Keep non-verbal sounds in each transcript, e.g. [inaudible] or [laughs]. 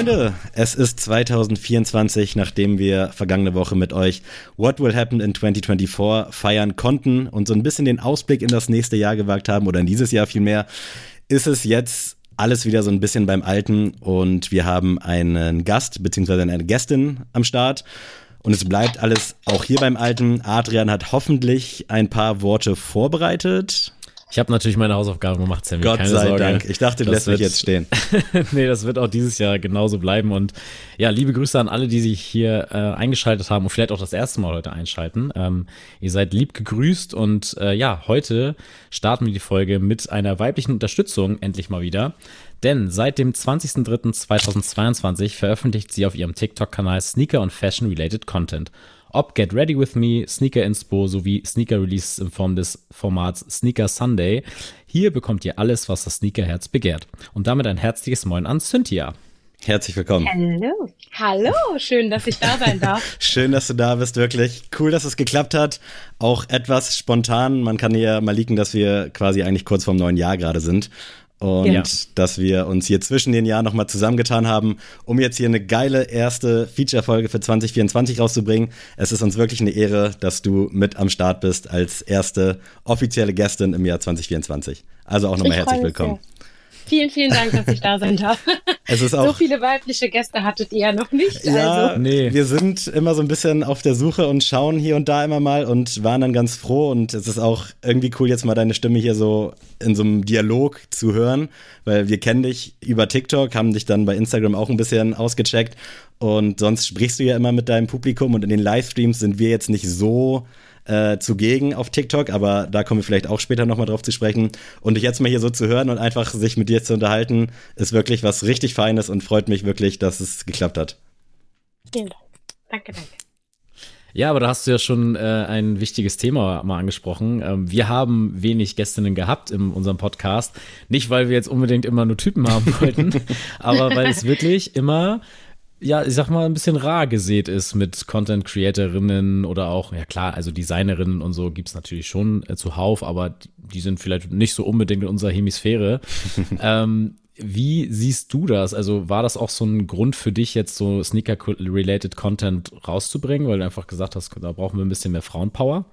Freunde, es ist 2024, nachdem wir vergangene Woche mit euch What Will Happen in 2024 feiern konnten und so ein bisschen den Ausblick in das nächste Jahr gewagt haben oder in dieses Jahr vielmehr, ist es jetzt alles wieder so ein bisschen beim Alten und wir haben einen Gast bzw. eine Gästin am Start. Und es bleibt alles auch hier beim Alten. Adrian hat hoffentlich ein paar Worte vorbereitet. Ich habe natürlich meine Hausaufgaben gemacht, Sammy. Gott Keine sei Sorge. Dank. Ich dachte, du Das lässt mich jetzt stehen. [laughs] nee, das wird auch dieses Jahr genauso bleiben. Und ja, liebe Grüße an alle, die sich hier äh, eingeschaltet haben und vielleicht auch das erste Mal heute einschalten. Ähm, ihr seid lieb gegrüßt und äh, ja, heute starten wir die Folge mit einer weiblichen Unterstützung endlich mal wieder. Denn seit dem 20.03.2022 veröffentlicht sie auf ihrem TikTok-Kanal Sneaker und Fashion-related Content. Ob Get Ready With Me, Sneaker Inspo sowie Sneaker Releases in Form des Formats Sneaker Sunday. Hier bekommt ihr alles, was das Sneakerherz begehrt. Und damit ein herzliches Moin an Cynthia. Herzlich willkommen. Hallo. Hallo, schön, dass ich da sein darf. [laughs] Schön, dass du da bist, wirklich. Cool, dass es geklappt hat. Auch etwas spontan. Man kann ja mal leaken, dass wir quasi eigentlich kurz vorm neuen Jahr gerade sind. Und Ja. dass wir uns hier zwischen den Jahren nochmal zusammengetan haben, um jetzt hier eine geile erste Feature-Folge für 2024 rauszubringen. Es ist uns wirklich eine Ehre, dass du mit am Start bist als erste offizielle Gästin im Jahr 2024. Also auch nochmal Ich herzlich willkommen. sehr. Vielen, vielen Dank, dass ich da sein darf. [laughs] Es ist So auch viele weibliche Gäste hattet ihr ja noch nicht. Ja, Also. Nee. wir sind immer so ein bisschen auf der Suche und schauen hier und da immer mal und waren dann ganz froh und es ist auch irgendwie cool, jetzt mal deine Stimme hier so in so einem Dialog zu hören, weil wir kennen dich über TikTok, haben dich dann bei Instagram auch ein bisschen ausgecheckt und sonst sprichst du ja immer mit deinem Publikum und in den Livestreams sind wir jetzt nicht so äh, zugegen auf TikTok, aber da kommen wir vielleicht auch später nochmal drauf zu sprechen. Und dich jetzt mal hier so zu hören und einfach sich mit dir zu unterhalten, ist wirklich was richtig Feines und freut mich wirklich, dass es geklappt hat. Vielen Dank. Danke, danke. Ja, aber da hast du ja schon äh, ein wichtiges Thema mal angesprochen. Ähm, wir haben wenig Gästinnen gehabt in unserem Podcast. Nicht, weil wir jetzt unbedingt immer nur Typen haben wollten, [laughs] aber weil es wirklich immer, ja, ich sag mal, ein bisschen rar gesät ist mit Content-Creatorinnen oder auch, ja klar, also Designerinnen und so gibt's natürlich schon äh, zuhauf, aber die, sind vielleicht nicht so unbedingt in unserer Hemisphäre. [laughs] ähm, wie siehst du das? Also war das auch so ein Grund für dich, jetzt so Sneaker-related Content rauszubringen, weil du einfach gesagt hast, da brauchen wir ein bisschen mehr Frauenpower?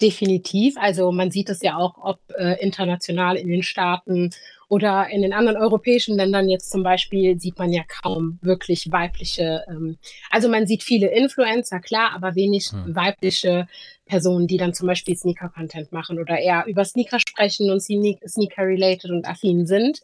Definitiv. Also man sieht es ja auch, ob äh, international in den Staaten oder in den anderen europäischen Ländern jetzt zum Beispiel sieht man ja kaum wirklich weibliche, ähm, also man sieht viele Influencer, klar, aber wenig Hm. weibliche Personen, die dann zum Beispiel Sneaker-Content machen oder eher über Sneaker sprechen und Sne- Sneaker-related und affin sind.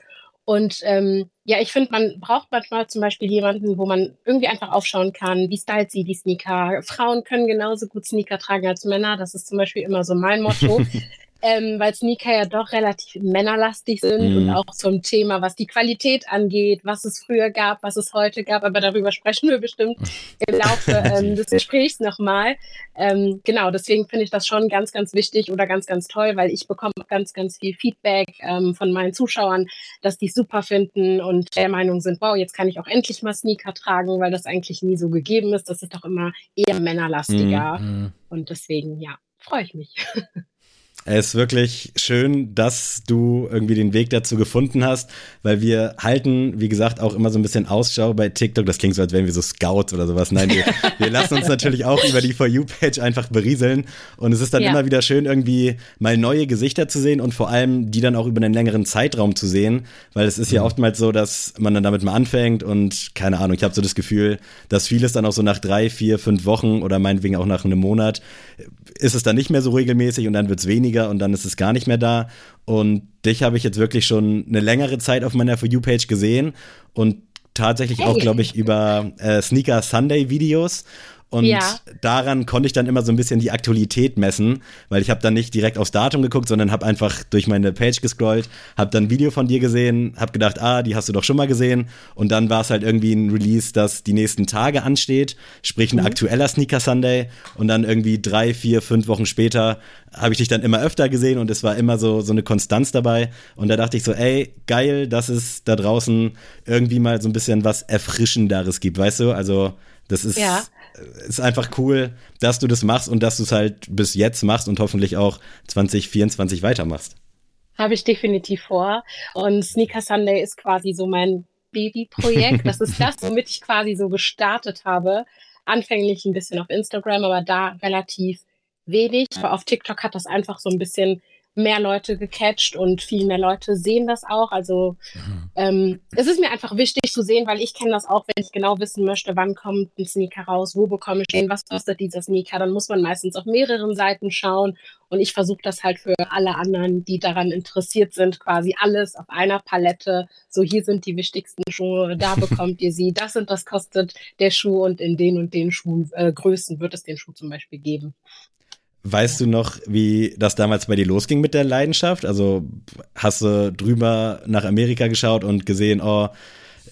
Und ähm, ja, ich finde, man braucht manchmal zum Beispiel jemanden, wo man irgendwie einfach aufschauen kann, wie stylt sie die Sneaker. Frauen können genauso gut Sneaker tragen als Männer. Das ist zum Beispiel immer so mein Motto. [laughs] ähm, weil Sneaker ja doch relativ männerlastig sind Mhm. und auch zum Thema, was die Qualität angeht, was es früher gab, was es heute gab. Aber darüber sprechen wir bestimmt im Laufe [laughs] ähm, des Gesprächs nochmal. Ähm, genau, deswegen finde ich das schon ganz, ganz wichtig oder ganz, ganz toll, weil ich bekomme ganz, ganz viel Feedback ähm, von meinen Zuschauern, dass die es super finden und der Meinung sind, wow, jetzt kann ich auch endlich mal Sneaker tragen, weil das eigentlich nie so gegeben ist. Das ist doch immer eher männerlastiger. Mhm. Und deswegen, ja, freue ich mich. [laughs] Es ist wirklich schön, dass du irgendwie den Weg dazu gefunden hast, weil wir halten, wie gesagt, auch immer so ein bisschen Ausschau bei TikTok. Das klingt so, als wären wir so Scouts oder sowas. Nein, wir, [laughs] wir lassen uns natürlich auch über die For You-Page einfach berieseln. Und es ist dann Ja. immer wieder schön, irgendwie mal neue Gesichter zu sehen und vor allem die dann auch über einen längeren Zeitraum zu sehen, weil es ist ja oftmals so, dass man dann damit mal anfängt und keine Ahnung, ich habe so das Gefühl, dass vieles dann auch so nach drei, vier, fünf Wochen oder meinetwegen auch nach einem Monat ist es dann nicht mehr so regelmäßig und dann wird es weniger und dann ist es gar nicht mehr da. Und dich habe ich jetzt wirklich schon eine längere Zeit auf meiner For You-Page gesehen und tatsächlich auch, Hey. glaube ich, über äh, Sneaker Sunday Videos. Und Ja. daran konnte ich dann immer so ein bisschen die Aktualität messen, weil ich habe dann nicht direkt aufs Datum geguckt, sondern habe einfach durch meine Page gescrollt, habe dann ein Video von dir gesehen, habe gedacht, ah, die hast du doch schon mal gesehen. Und dann war es halt irgendwie ein Release, das die nächsten Tage ansteht, sprich ein aktueller Sneaker Sunday. Und dann irgendwie drei, vier, fünf Wochen später habe ich dich dann immer öfter gesehen und es war immer so, so eine Konstanz dabei. Und da dachte ich so, ey, geil, dass es da draußen irgendwie mal so ein bisschen was Erfrischenderes gibt, weißt du? Also, das ist, Ja. Ist einfach cool, dass du das machst und dass du es halt bis jetzt machst und hoffentlich auch 2024 weitermachst. Habe ich definitiv vor. Und Sneaker Sunday ist quasi so mein Babyprojekt. [laughs] Das ist das, womit ich quasi so gestartet habe. Anfänglich ein bisschen auf Instagram, aber da relativ wenig. Aber auf TikTok hat das einfach so ein bisschen mehr Leute gecatcht und viel mehr Leute sehen das auch. Also mhm. ähm, es ist mir einfach wichtig zu sehen, weil ich kenne das auch, wenn ich genau wissen möchte, wann kommt ein Sneaker raus, wo bekomme ich den, was kostet dieser Sneaker, dann muss man meistens auf mehreren Seiten schauen und ich versuche das halt für alle anderen, die daran interessiert sind, quasi alles auf einer Palette. So hier sind die wichtigsten Schuhe, da [laughs] bekommt ihr sie, das und das kostet der Schuh und in den und den Schuhgrößen äh, wird es den Schuh zum Beispiel geben. Weißt du noch, wie das damals bei dir losging mit der Leidenschaft? Also hast du drüber nach Amerika geschaut und gesehen, oh,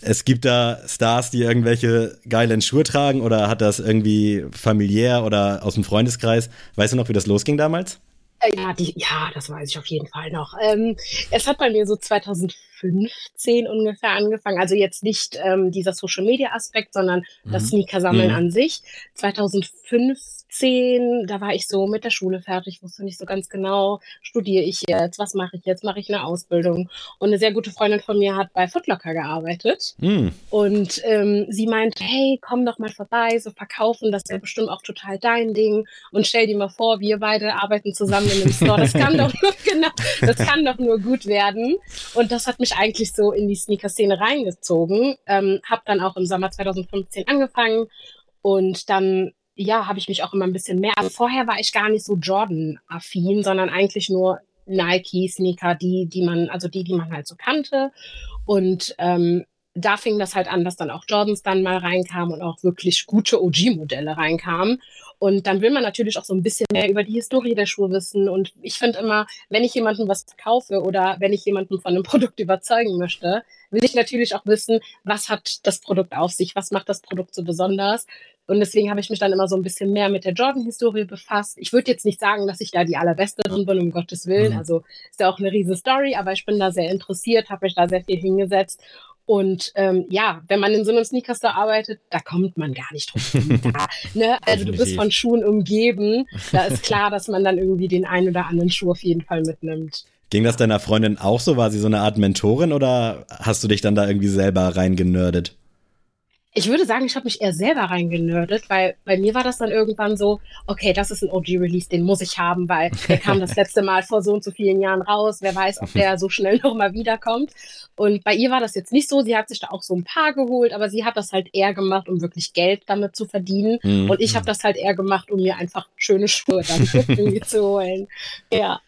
es gibt da Stars, die irgendwelche geilen Schuhe tragen oder hat das irgendwie familiär oder aus dem Freundeskreis? Weißt du noch, wie das losging damals? Äh, ja, die, ja, das weiß ich auf jeden Fall noch. Ähm, es hat bei mir so 2015 ungefähr angefangen. Also jetzt nicht ähm, dieser Social Media Aspekt, sondern mhm. das Sneaker sammeln mhm. an sich. 2015 zehn, da war ich so mit der Schule fertig, wusste nicht so ganz genau, studiere ich jetzt, was mache ich jetzt, mache ich eine Ausbildung. Und eine sehr gute Freundin von mir hat bei Footlocker gearbeitet. Mm. Und ähm, sie meinte, hey, komm doch mal vorbei, so verkaufen, das ist ja bestimmt auch total dein Ding. Und stell dir mal vor, wir beide arbeiten zusammen in einem Store. Das kann [laughs] doch nur, genau, das kann doch nur gut werden. Und das hat mich eigentlich so in die Sneaker-Szene reingezogen. Ähm, hab dann auch im Sommer 2015 angefangen und dann ja, habe ich mich auch immer ein bisschen mehr. Also vorher war ich gar nicht so Jordan-affin, sondern eigentlich nur Nike-Sneaker, die, die man, also die, die man halt so kannte. Und ähm, da fing das halt an, dass dann auch Jordans dann mal reinkamen und auch wirklich gute OG-Modelle reinkamen. Und dann will man natürlich auch so ein bisschen mehr über die Historie der Schuhe wissen. Und ich finde immer, wenn ich jemandem was kaufe oder wenn ich jemanden von einem [laughs] Produkt überzeugen möchte, will ich natürlich auch wissen, was hat das Produkt auf sich, was macht das Produkt so besonders. Und deswegen habe ich mich dann immer so ein bisschen mehr mit der Jordan-Historie befasst. Ich würde jetzt nicht sagen, dass ich da die allerbeste drin bin, um Gottes Willen. Mhm. Also ist ja auch eine riesige Story, aber ich bin da sehr interessiert, habe mich da sehr viel hingesetzt. Und ähm, ja, wenn man in so einem Sneaker-Store arbeitet, da kommt man gar nicht drum. [laughs] da, ne? Also du bist von Schuhen umgeben. Da ist klar, dass man dann irgendwie den einen oder anderen Schuh auf jeden Fall mitnimmt. Ging das deiner Freundin auch so? War sie so eine Art Mentorin oder hast du dich dann da irgendwie selber reingenördet? Ich würde sagen, ich habe mich eher selber reingenördet, weil bei mir war das dann irgendwann so, okay, das ist ein OG-Release, den muss ich haben, weil der kam das [laughs] letzte Mal vor so und so vielen Jahren raus. Wer weiß, ob der so schnell [laughs] nochmal wiederkommt. Und bei ihr war das jetzt nicht so. Sie hat sich da auch so ein paar geholt, aber sie hat das halt eher gemacht, um wirklich Geld damit zu verdienen. Mhm. Und ich habe das halt eher gemacht, um mir einfach schöne Schuhe dann [laughs] irgendwie zu holen. Ja.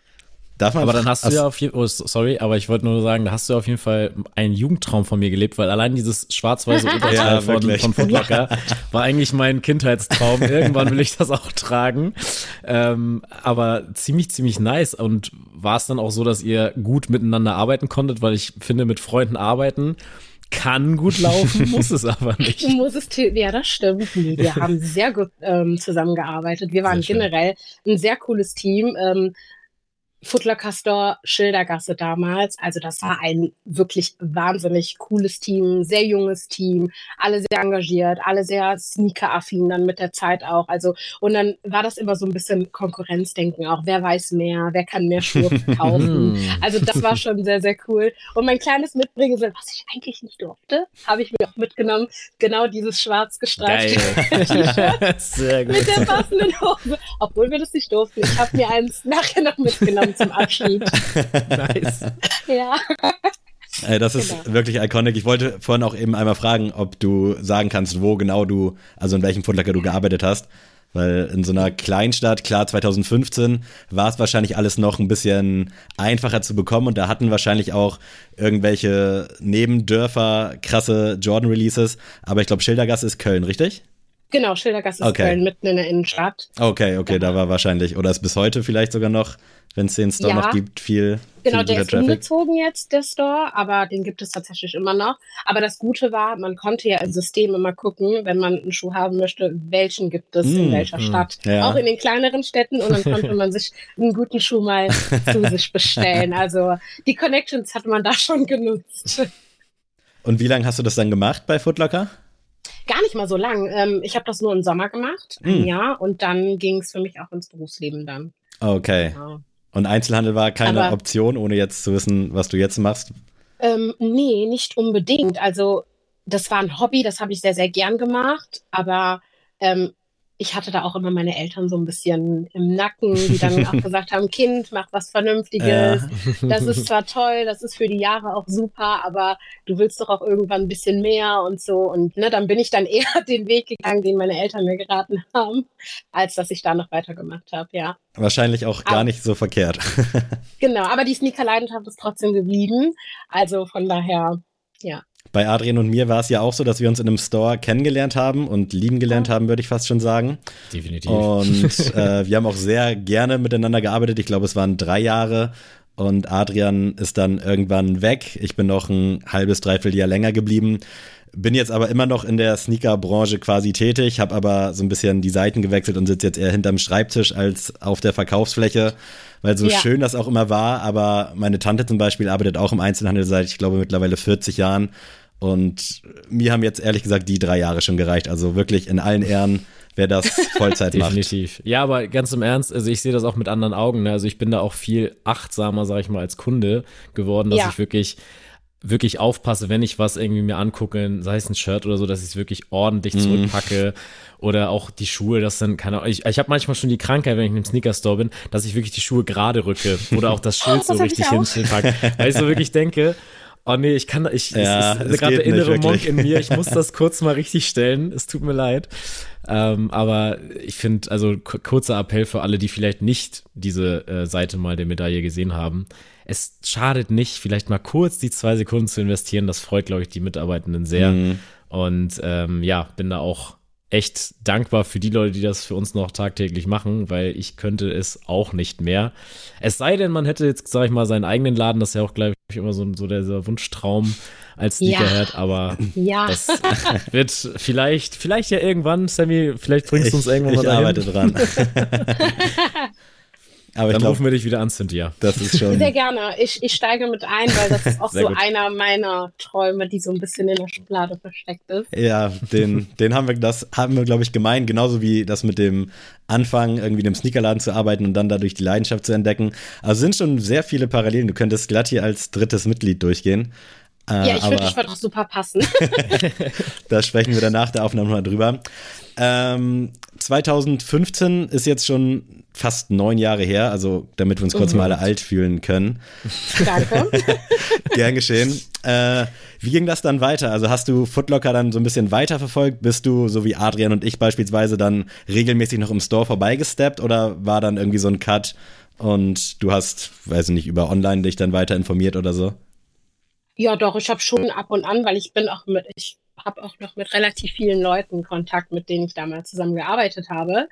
Darf man aber dann hast du ja auf jeden Fall, oh, sorry, aber ich wollte nur sagen, da hast du auf jeden Fall einen Jugendtraum von mir gelebt, weil allein dieses schwarz-weiße [laughs] Oberteil ja, von, von Footlocker [laughs] war eigentlich mein Kindheitstraum. Irgendwann will ich das auch tragen. Ähm, aber ziemlich, ziemlich nice. Und war es dann auch so, dass ihr gut miteinander arbeiten konntet, weil ich finde, mit Freunden arbeiten kann gut laufen, [laughs] muss es aber nicht. Muss es, ja, das stimmt. Wir haben sehr gut ähm, zusammengearbeitet. Wir waren generell ein sehr cooles Team. Ähm, Footlocker Store Schildergasse damals. Also das war ein wirklich wahnsinnig cooles Team, sehr junges Team, alle sehr engagiert, alle sehr sneaker-affin dann mit der Zeit auch. Also und dann war das immer so ein bisschen Konkurrenzdenken auch. Wer weiß mehr, wer kann mehr Schuhe [laughs] verkaufen. also das war schon sehr, sehr cool. Und mein kleines Mitbringsel, was ich eigentlich nicht durfte, habe ich mir auch mitgenommen. Genau dieses schwarz gestreifte [laughs] T-Shirt [laughs] mit der passenden Hose. Obwohl wir das nicht durften. Ich habe mir eins nachher noch mitgenommen zum Abschied. [laughs] nice. Ja. Ey, das ist genau. wirklich iconic. Ich wollte vorhin auch eben einmal fragen, ob du sagen kannst, wo genau du, also in welchem Footlocker du gearbeitet hast. Weil in so einer Kleinstadt, klar, 2015 war es wahrscheinlich alles noch ein bisschen einfacher zu bekommen und da hatten wahrscheinlich auch irgendwelche Nebendörfer krasse Jordan-Releases. Aber ich glaube, Schildergasse ist Köln, richtig? Genau, Schildergasse ist okay. Köln, mitten in der Innenstadt. Okay, okay, genau. da war wahrscheinlich, oder ist bis heute vielleicht sogar noch wenn es den Store ja. noch gibt, viel. Genau, viel der ist Traffic. umgezogen jetzt, der Store, aber den gibt es tatsächlich immer noch. Aber das Gute war, man konnte ja im System immer gucken, wenn man einen Schuh haben möchte, welchen gibt es mm, in welcher mm, Stadt. Ja. Auch in den kleineren Städten und dann [laughs] konnte man sich einen guten Schuh mal zu sich bestellen. Also die Connections hat man da schon genutzt. Und wie lange hast du das dann gemacht bei Footlocker? Gar nicht mal so lang. Ähm, ich habe das nur im Sommer gemacht, ein mm. Jahr, und dann ging es für mich auch ins Berufsleben dann. Okay. Genau. Und Einzelhandel war keine Aber Option, ohne jetzt zu wissen, was du jetzt machst? Ähm, nee, nicht unbedingt. Also das war ein Hobby, das habe ich sehr, sehr gern gemacht, aber ähm, ich hatte da auch immer meine Eltern so ein bisschen im Nacken, die dann auch [laughs] gesagt haben, Kind, mach was Vernünftiges. Ja. Das ist [laughs] zwar toll, das ist für die Jahre auch super, aber du willst doch auch irgendwann ein bisschen mehr und so. Und ne, dann bin ich dann [laughs] eher den Weg gegangen, den meine Eltern mir geraten haben, als dass ich da noch weitergemacht habe, ja. Wahrscheinlich auch gar aber, nicht so verkehrt. genau, aber die Sneaker-Leidenschaft ist trotzdem geblieben. Also von daher, ja. Bei Adrian und mir war es ja auch so, dass wir uns in einem Store kennengelernt haben und lieben gelernt haben, würde ich fast schon sagen. Definitiv. Und [laughs] äh, wir haben auch sehr gerne miteinander gearbeitet. Ich glaube, es waren drei Jahre. Und Adrian ist dann irgendwann weg. Ich bin noch ein halbes, dreiviertel Jahr länger geblieben. Bin jetzt aber immer noch in der Sneaker-Branche quasi tätig, habe aber so ein bisschen die Seiten gewechselt und sitze jetzt eher hinterm Schreibtisch als auf der Verkaufsfläche weil so ja. schön das auch immer war, aber meine Tante zum Beispiel arbeitet auch im Einzelhandel seit, ich glaube, mittlerweile 40 Jahren und mir haben jetzt ehrlich gesagt die drei Jahre schon gereicht. Also wirklich in allen Ehren, wer das [laughs] Vollzeit macht. Definitiv. Ja, aber ganz im Ernst, also ich sehe das auch mit anderen Augen. Ne? Also ich bin da auch viel achtsamer, sage ich mal, als Kunde geworden, dass ja. ich wirklich wirklich aufpasse, wenn ich was irgendwie mir angucke, sei es ein Shirt oder so, dass ich es wirklich ordentlich zurückpacke oder auch die Schuhe, das dann keine Ahnung. Ich, ich habe manchmal schon die Krankheit, wenn ich in einem Sneaker-Store bin, dass ich wirklich die Schuhe gerade rücke oder auch das [laughs] Schild oh, so richtig hinpacke, weil ich so wirklich denke, Oh nee, ich kann, ich, ja, es ist gerade der innere Monk in mir. Ich muss [laughs] das kurz mal richtig stellen. Es tut mir leid. Ähm, aber ich finde, also kurzer Appell für alle, die vielleicht nicht diese äh, Seite mal der Medaille gesehen haben. Es schadet nicht, vielleicht mal kurz die zwei Sekunden zu investieren. Das freut, glaube ich, die Mitarbeitenden sehr. Mhm. Und ähm, ja, bin da auch echt dankbar für die Leute, die das für uns noch tagtäglich machen, weil ich könnte es auch nicht mehr. Es sei denn, man hätte jetzt, sag ich mal, seinen eigenen Laden, das ist ja auch, glaube ich, immer so, so der, Wunschtraum als Sneakerhead, ja. aber ja. das wird vielleicht, vielleicht ja irgendwann, Sammy, vielleicht bringst du uns irgendwann ich, mal Ich arbeite dran. [laughs] [laughs] Aber Dann glaub, rufen wir dich wieder an, Cynthia. Das ist schon. Sehr gerne. Ich, ich steige mit ein, weil das ist auch [laughs] so gut. einer meiner Träume, die so ein bisschen in der Schublade versteckt ist. Ja, den, den haben wir, das haben wir, glaube ich, gemein, genauso wie das mit dem Anfang, irgendwie in einem Sneakerladen zu arbeiten und dann dadurch die Leidenschaft zu entdecken. Also sind schon sehr viele Parallelen. Du könntest glatt hier als drittes Mitglied durchgehen. Äh, ja, ich würde auch super passen. [laughs] da sprechen wir danach der Aufnahme mal drüber. Ähm, 2015 ist jetzt schon fast neun Jahre her, also damit wir uns kurz mhm. mal alle alt fühlen können. Danke. [laughs] Gern geschehen. Äh, wie ging das dann weiter? Also hast du Footlocker dann so ein bisschen weiterverfolgt? Bist du, so wie Adrian und ich beispielsweise, dann regelmäßig noch im Store vorbeigesteppt oder war dann irgendwie so ein Cut und du hast, weiß ich nicht, über online dich dann weiter informiert oder so? Ja, doch, ich habe schon ab und an, weil ich bin auch mit, ich habe auch noch mit relativ vielen Leuten Kontakt, mit denen ich damals zusammengearbeitet habe.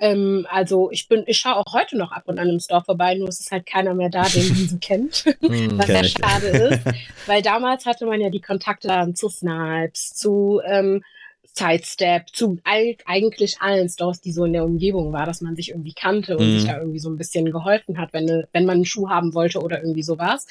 Ähm, also ich bin, ich schaue auch heute noch ab und an im Store vorbei, nur es ist halt keiner mehr da, den man so [laughs] kennt, [laughs] hm, was sehr schade ist. Weil damals hatte man ja die Kontakte zu Snipes, zu ähm, Sidestep, zu all, eigentlich allen Stores, die so in der Umgebung war, dass man sich irgendwie kannte und mm. sich da irgendwie so ein bisschen geholfen hat, wenn, wenn man einen Schuh haben wollte oder irgendwie sowas.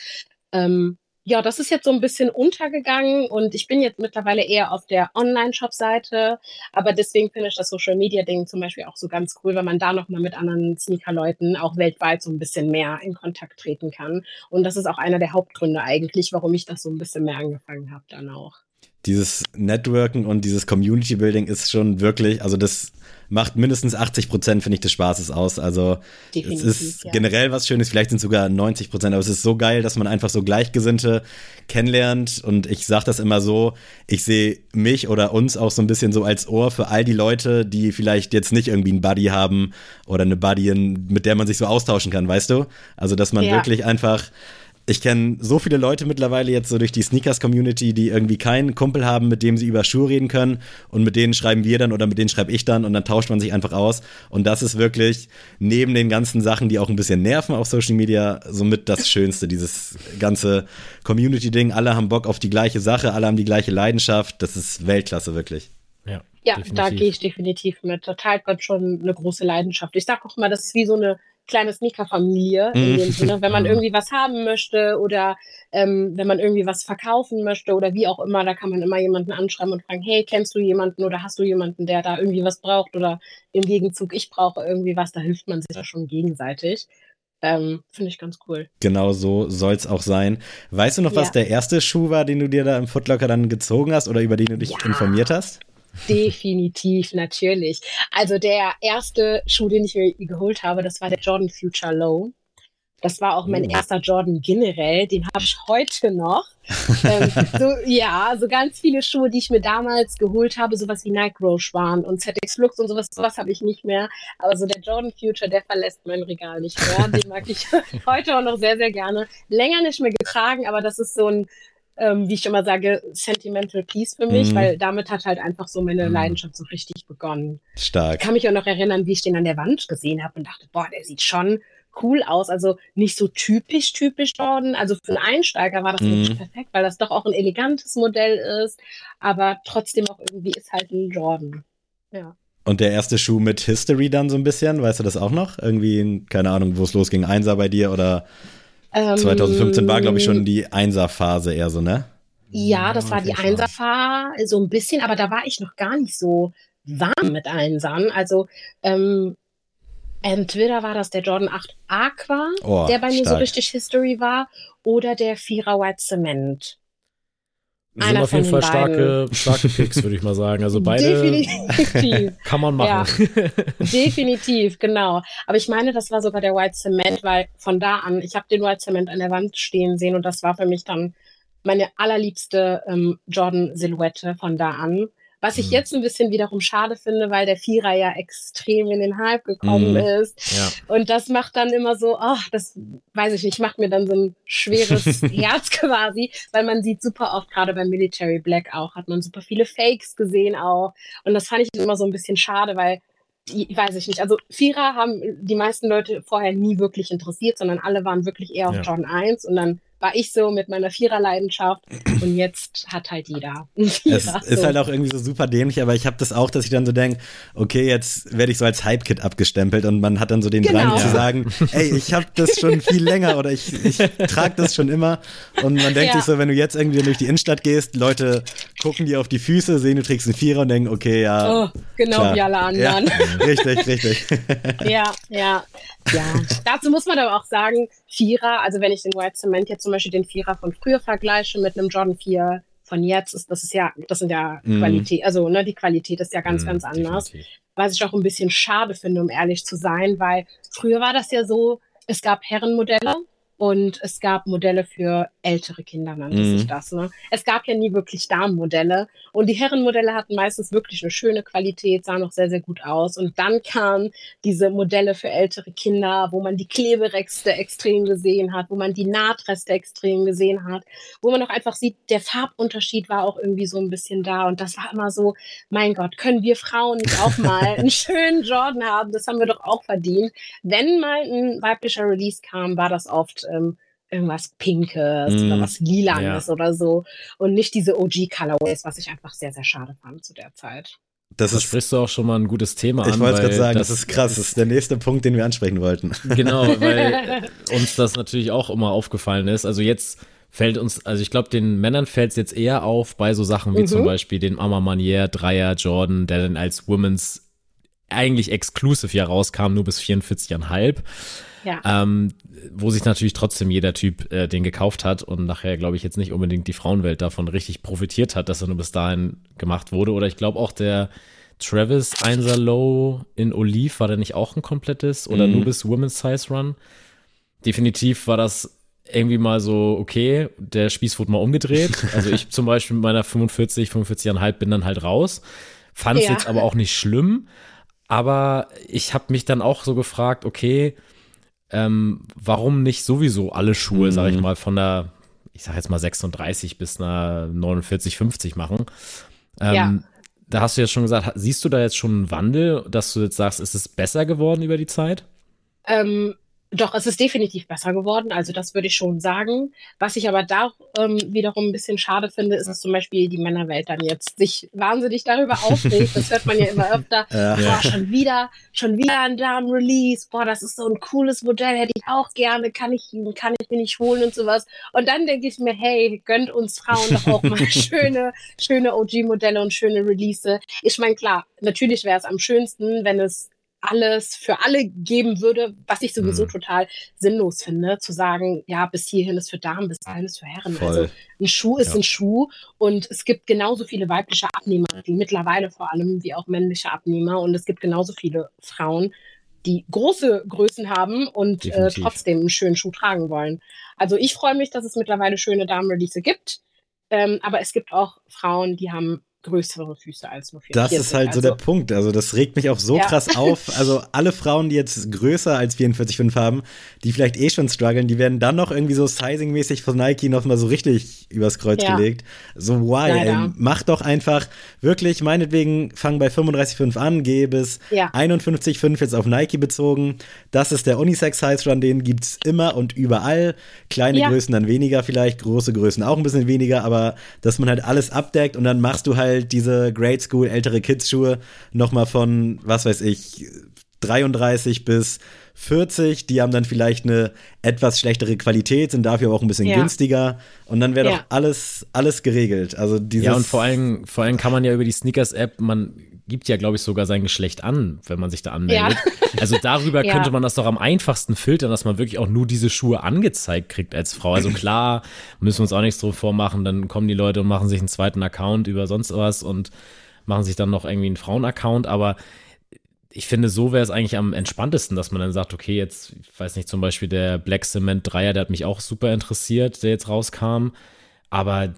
Ähm, ja, das ist jetzt so ein bisschen untergegangen und ich bin jetzt mittlerweile eher auf der Online-Shop-Seite, aber deswegen finde ich das Social-Media-Ding zum Beispiel auch so ganz cool, weil man da nochmal mit anderen Sneaker-Leuten auch weltweit so ein bisschen mehr in Kontakt treten kann. Und das ist auch einer der Hauptgründe eigentlich, warum ich das so ein bisschen mehr angefangen habe dann auch dieses Networken und dieses Community Building ist schon wirklich, also das macht mindestens 80 Prozent, finde ich, des Spaßes aus. Also Definitiv, es ist ja. generell was Schönes, vielleicht sind sogar 90 Prozent, aber es ist so geil, dass man einfach so Gleichgesinnte kennenlernt. Und ich sage das immer so, ich sehe mich oder uns auch so ein bisschen so als Ohr für all die Leute, die vielleicht jetzt nicht irgendwie einen Buddy haben oder eine Buddy, mit der man sich so austauschen kann, weißt du? Also dass man ja. wirklich einfach ich kenne so viele Leute mittlerweile jetzt so durch die Sneakers-Community, die irgendwie keinen Kumpel haben, mit dem sie über Schuhe reden können. Und mit denen schreiben wir dann oder mit denen schreibe ich dann und dann tauscht man sich einfach aus. Und das ist wirklich neben den ganzen Sachen, die auch ein bisschen nerven auf Social Media, somit das Schönste, dieses ganze Community-Ding. Alle haben Bock auf die gleiche Sache, alle haben die gleiche Leidenschaft. Das ist Weltklasse, wirklich. Ja, ja da gehe ich definitiv mit. Total teilt schon eine große Leidenschaft. Ich sage auch immer, das ist wie so eine kleine Sneaker-Familie in mhm. dem Sinne. Wenn man [laughs] irgendwie was haben möchte oder ähm, wenn man irgendwie was verkaufen möchte oder wie auch immer, da kann man immer jemanden anschreiben und fragen, hey, kennst du jemanden oder hast du jemanden, der da irgendwie was braucht oder im Gegenzug, ich brauche irgendwie was, da hilft man sich da schon gegenseitig. Ähm, Finde ich ganz cool. Genau so soll es auch sein. Weißt du noch, was ja. der erste Schuh war, den du dir da im Footlocker dann gezogen hast oder über den du dich ja. informiert hast? Definitiv, natürlich. Also der erste Schuh, den ich mir geholt habe, das war der Jordan Future Low. Das war auch mein oh. erster Jordan generell. Den habe ich heute noch. ähm, [laughs] so, ja, so ganz viele Schuhe, die ich mir damals geholt habe, sowas wie Nike Roche waren und ZX Flux und sowas, sowas habe ich nicht mehr. Aber so der Jordan Future, der verlässt mein Regal nicht mehr. Den mag ich [laughs] heute auch noch sehr, sehr gerne. Länger nicht mehr getragen, aber das ist so ein, ähm, wie ich immer sage, Sentimental Piece für mich, mhm. weil damit hat halt einfach so meine mhm. Leidenschaft so richtig begonnen. Stark. Ich kann mich auch noch erinnern, wie ich den an der Wand gesehen habe und dachte, boah, der sieht schon cool aus. Also nicht so typisch, typisch Jordan. Also für einen Einsteiger war das mhm. wirklich perfekt, weil das doch auch ein elegantes Modell ist, aber trotzdem auch irgendwie ist halt ein Jordan. Ja. Und der erste Schuh mit History dann so ein bisschen, weißt du das auch noch? Irgendwie, keine Ahnung, wo es losging, Einser bei dir oder ähm, 2015 war, glaube ich, schon die Einser-Phase eher so, ne? Ja, das ja, war die Einser-Phase, so ein bisschen, aber da war ich noch gar nicht so warm mit Einsern. Also ähm, Entweder war das der Jordan 8 Aqua, oh, der bei mir stark. so richtig History war, oder der Vierer White Cement. Das sind auf jeden Fall starke, [laughs] starke Picks, würde ich mal sagen. Also beide Definitiv. [laughs] kann man machen. Ja, definitiv, genau. Aber ich meine, das war sogar der White Cement, weil von da an, ich habe den White Cement an der Wand stehen sehen und das war für mich dann meine allerliebste ähm, Jordan-Silhouette von da an. Was ich mhm. jetzt ein bisschen wiederum schade finde, weil der Vierer ja extrem in den Hype gekommen mhm. ist. Ja. Und das macht dann immer so, ach, das weiß ich nicht, macht mir dann so ein schweres [laughs] Herz quasi, weil man sieht super oft, gerade beim Military Black auch, hat man super viele Fakes gesehen auch. Und das fand ich immer so ein bisschen schade, weil die, weiß ich nicht. Also Vierer haben die meisten Leute vorher nie wirklich interessiert, sondern alle waren wirklich eher auf ja. John 1 und dann war ich so mit meiner Viererleidenschaft und jetzt hat halt [laughs] jeder. Es so. ist halt auch irgendwie so super dämlich, aber ich habe das auch, dass ich dann so denke, okay, jetzt werde ich so als Hype-Kid abgestempelt und man hat dann so den genau. Drang zu sagen, ey, ich habe das schon viel länger oder ich, ich trage das schon immer und man denkt ja. sich so, wenn du jetzt irgendwie durch die Innenstadt gehst, Leute gucken dir auf die Füße, sehen, du trägst einen Vierer und denken, okay, ja. Oh, genau klar. wie alle anderen. Ja, richtig, richtig. ja, ja. Ja, [laughs] dazu muss man aber auch sagen, Vierer, also wenn ich den White Cement jetzt zum Beispiel den Vierer von früher vergleiche mit einem Jordan 4 von jetzt, ist das ist ja, das sind ja mm. Qualität, also ne, die Qualität ist ja ganz, mm, ganz anders. Definitiv. Was ich auch ein bisschen schade finde, um ehrlich zu sein, weil früher war das ja so, es gab Herrenmodelle, und es gab Modelle für ältere Kinder, nannte mhm. sich das. Ne? Es gab ja nie wirklich Damenmodelle. Und die Herrenmodelle hatten meistens wirklich eine schöne Qualität, sahen auch sehr, sehr gut aus. Und dann kamen diese Modelle für ältere Kinder, wo man die Klebereste extrem gesehen hat, wo man die Nahtreste extrem gesehen hat, wo man auch einfach sieht, der Farbunterschied war auch irgendwie so ein bisschen da. Und das war immer so, mein Gott, können wir Frauen nicht auch mal [laughs] einen schönen Jordan haben? Das haben wir doch auch verdient. Wenn mal ein weiblicher Release kam, war das oft ähm, irgendwas Pinkes mm, oder was Lilanes ja. oder so und nicht diese OG-Colorways, was ich einfach sehr, sehr schade fand zu der Zeit. Das da ist, sprichst du auch schon mal ein gutes Thema ich an. Ich wollte gerade sagen, das, das, ist krass. Das ist der nächste Punkt, den wir ansprechen wollten. [laughs] Genau, weil [laughs] uns das natürlich auch immer aufgefallen ist. Also jetzt fällt uns, also ich glaube, den Männern fällt es jetzt eher auf bei so Sachen wie mhm. zum Beispiel den Mama Manier Dreier Jordan, der dann als Women's eigentlich exclusive ja rauskam, nur bis 44,5. Ja. Ähm, wo sich natürlich trotzdem jeder Typ äh, den gekauft hat und nachher, glaube ich, jetzt nicht unbedingt die Frauenwelt davon richtig profitiert hat, dass er nur bis dahin gemacht wurde. Oder ich glaube auch der Travis 1er Low in Olive, war der nicht auch ein komplettes oder mhm. nur bis Women's Size Run? Definitiv war das irgendwie mal so, okay, der Spieß wurde mal umgedreht. [laughs] Also ich zum Beispiel mit meiner 45, 45,5 bin dann halt raus. Fand es ja. jetzt aber auch nicht schlimm. Aber ich habe mich dann auch so gefragt, okay, ähm, warum nicht sowieso alle Schuhe, mhm. sage ich mal, von der, ich sage jetzt mal 36 bis einer 49, 50 machen? Ähm, ja. Da hast du jetzt schon gesagt, siehst du da jetzt schon einen Wandel, dass du jetzt sagst, ist es besser geworden über die Zeit? Ähm, doch, es ist definitiv besser geworden, also das würde ich schon sagen. Was ich aber da ähm, wiederum ein bisschen schade finde, ist, dass zum Beispiel die Männerwelt dann jetzt sich wahnsinnig darüber aufregt. Das hört man ja immer öfter. [laughs] Ja. Boah, schon wieder, schon wieder ein Damen-Release. Boah, das ist so ein cooles Modell, hätte ich auch gerne, kann ich, kann ich mir nicht holen und sowas. Und dann denke ich mir, hey, gönnt uns Frauen doch auch mal [laughs] schöne, schöne OG-Modelle und schöne Release. Ich meine, klar, natürlich wäre es am schönsten, wenn es alles für alle geben würde, was ich sowieso mhm. total sinnlos finde, zu sagen, ja, bis hierhin ist für Damen, bis dahin ist für Herren. Voll. Also ein Schuh ist ja. ein Schuh und es gibt genauso viele weibliche Abnehmer, die mittlerweile vor allem wie auch männliche Abnehmer und es gibt genauso viele Frauen, die große Größen haben und äh, trotzdem einen schönen Schuh tragen wollen. Also ich freue mich, dass es mittlerweile schöne Damenrelease gibt. Ähm, aber es gibt auch Frauen, die haben größere Füße als nur 44. Das ist halt so der also Punkt. Also das regt mich auch so ja. krass auf. [laughs] Also alle Frauen, die jetzt größer als 44,5 haben, die vielleicht eh schon strugglen, die werden dann noch irgendwie so sizing-mäßig von Nike noch mal so richtig übers Kreuz ja. gelegt. So why? Ey, mach doch einfach wirklich, meinetwegen fang bei 35,5 an, geh bis ja. 51,5 jetzt auf Nike bezogen. Das ist der Unisex-Size-Run, den gibt's immer und überall. Kleine Größen dann weniger vielleicht, große Größen auch ein bisschen weniger, aber dass man halt alles abdeckt und dann machst du halt halt diese Grade School ältere Kids-Schuhe nochmal von, was weiß ich, 33 bis 40, die haben dann vielleicht eine etwas schlechtere Qualität, sind dafür auch ein bisschen ja. günstiger und dann wäre ja. doch alles, alles geregelt. Also dieses ja, und vor allem, vor allem kann man ja über die Sneakers-App, man gibt ja, glaube ich, sogar sein Geschlecht an, wenn man sich da anmeldet. Ja. Also darüber [laughs] ja. könnte man das doch am einfachsten filtern, dass man wirklich auch nur diese Schuhe angezeigt kriegt als Frau. Also klar, müssen wir uns auch nichts drauf vormachen, dann kommen die Leute und machen sich einen zweiten Account über sonst was und machen sich dann noch irgendwie einen Frauen-Account, aber ich finde, so wäre es eigentlich am entspanntesten, dass man dann sagt, okay, jetzt, ich weiß nicht, zum Beispiel der Black Cement Dreier, der hat mich auch super interessiert, der jetzt rauskam. Aber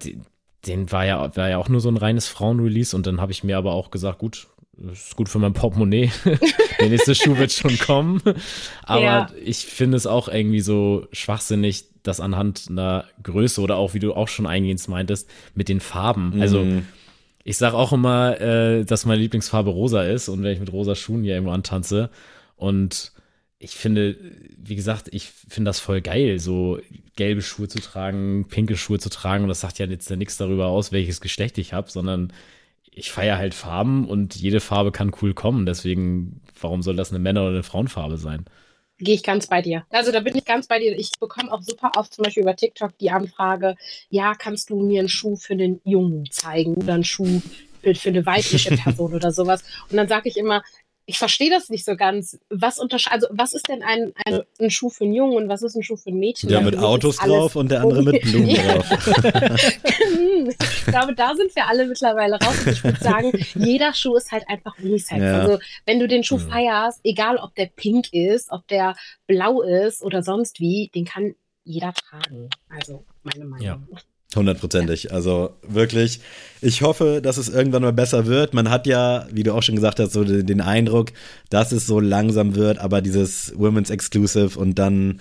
den war ja, war ja auch nur so ein reines Frauenrelease und dann habe ich mir aber auch gesagt, gut, ist gut für mein Portemonnaie. [laughs] Der nächste Schuh wird schon kommen. Aber ja. ich finde es auch irgendwie so schwachsinnig, dass anhand einer Größe oder auch, wie du auch schon eingehend meintest, mit den Farben. Also, mhm. Also ich sage auch immer, äh, dass meine Lieblingsfarbe rosa ist und wenn ich mit rosa Schuhen hier irgendwo antanze und ich finde, wie gesagt, ich finde das voll geil, so gelbe Schuhe zu tragen, pinke Schuhe zu tragen. Und das sagt ja jetzt ja nichts darüber aus, welches Geschlecht ich habe, sondern ich feiere halt Farben und jede Farbe kann cool kommen. Deswegen, warum soll das eine Männer- oder eine Frauenfarbe sein? Gehe ich ganz bei dir. Also da bin ich ganz bei dir. Ich bekomme auch super oft zum Beispiel über TikTok die Anfrage, ja, kannst du mir einen Schuh für einen Jungen zeigen oder einen Schuh für, für eine weibliche [laughs] Person oder sowas. Und dann sage ich immer, ich verstehe das nicht so ganz. Was also was ist denn ein, ein, ein, Schuh für einen Jungen und was ist ein Schuh für ein Mädchen? Der mit Autos drauf und der andere mit [laughs] Blumen drauf. [laughs] ich glaube, da sind wir alle mittlerweile raus. ich würde sagen, [laughs] jeder Schuh ist halt einfach Unisex. Ja. Also wenn du den Schuh feierst, egal ob der pink ist, ob der blau ist oder sonst wie, den kann jeder tragen. Also meine Meinung. Ja. Hundertprozentig. Also wirklich, ich hoffe, dass es irgendwann mal besser wird. Man hat ja, wie du auch schon gesagt hast, so den Eindruck, dass es so langsam wird, aber dieses Women's Exclusive und dann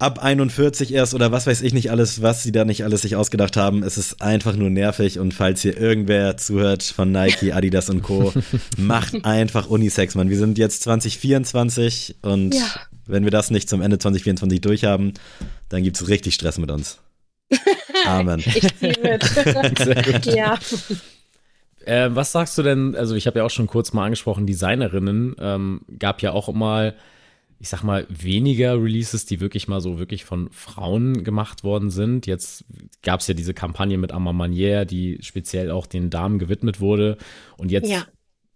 ab 41 erst oder was weiß ich nicht alles, was sie da nicht alles sich ausgedacht haben. Es ist einfach nur nervig und falls hier irgendwer zuhört von Nike, [laughs] Adidas und Co., macht einfach Unisex, Mann. Wir sind jetzt 2024 und ja. wenn wir das nicht zum Ende 2024 durchhaben, dann gibt's richtig Stress mit uns. Amen. ich ziehe mit. [laughs] Sehr gut. Ja. Äh, was sagst du denn, also ich habe ja auch schon kurz mal angesprochen, Designerinnen, ähm, gab ja auch mal, ich sag mal, weniger Releases, die wirklich mal so wirklich von Frauen gemacht worden sind. Jetzt gab es ja diese Kampagne mit Amma Manier, die speziell auch den Damen gewidmet wurde. Und jetzt, ja.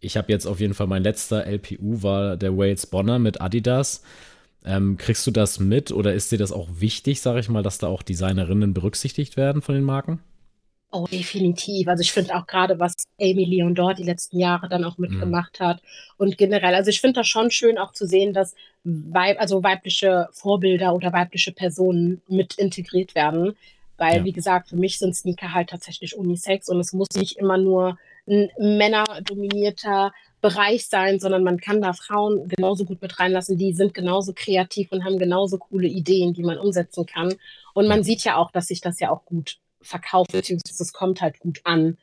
ich habe jetzt auf jeden Fall mein letzter LPU war der Wales Bonner mit Adidas. Ähm, kriegst du das mit oder ist dir das auch wichtig, sage ich mal, dass da auch Designerinnen berücksichtigt werden von den Marken? Oh, definitiv. Also ich finde auch gerade, was Amy Leon dort die letzten Jahre dann auch mitgemacht mhm. hat und generell. Also ich finde das schon schön auch zu sehen, dass Weib, also weibliche Vorbilder oder weibliche Personen mit integriert werden. Weil, ja. wie gesagt, für mich sind Sneaker halt tatsächlich Unisex und es muss nicht immer nur ein männerdominierter Bereich sein, sondern man kann da Frauen genauso gut mit reinlassen, die sind genauso kreativ und haben genauso coole Ideen, die man umsetzen kann. Und man sieht ja auch, dass sich das ja auch gut verkauft, beziehungsweise es kommt halt gut an.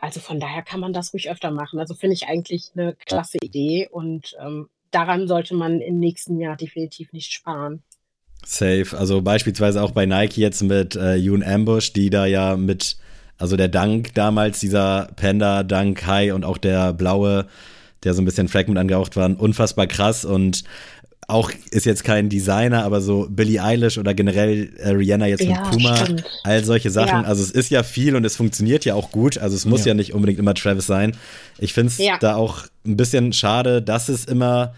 Also von daher kann man das ruhig öfter machen. Also finde ich eigentlich eine klasse Idee und ähm, daran sollte man im nächsten Jahr definitiv nicht sparen. Safe. Also beispielsweise auch bei Nike jetzt mit äh, Yoon Ambush, die da ja mit also der Dank damals, dieser Panda, Dank High und auch der blaue, der so ein bisschen Fragment angehaucht waren, unfassbar krass und auch ist jetzt kein Designer, aber so Billie Eilish oder generell äh, Rihanna jetzt ja, mit Puma, stimmt. all solche Sachen. Ja. Also es ist ja viel und es funktioniert ja auch gut. Also es muss ja, ja nicht unbedingt immer Travis sein. Ich finde es da auch ein bisschen schade, dass es immer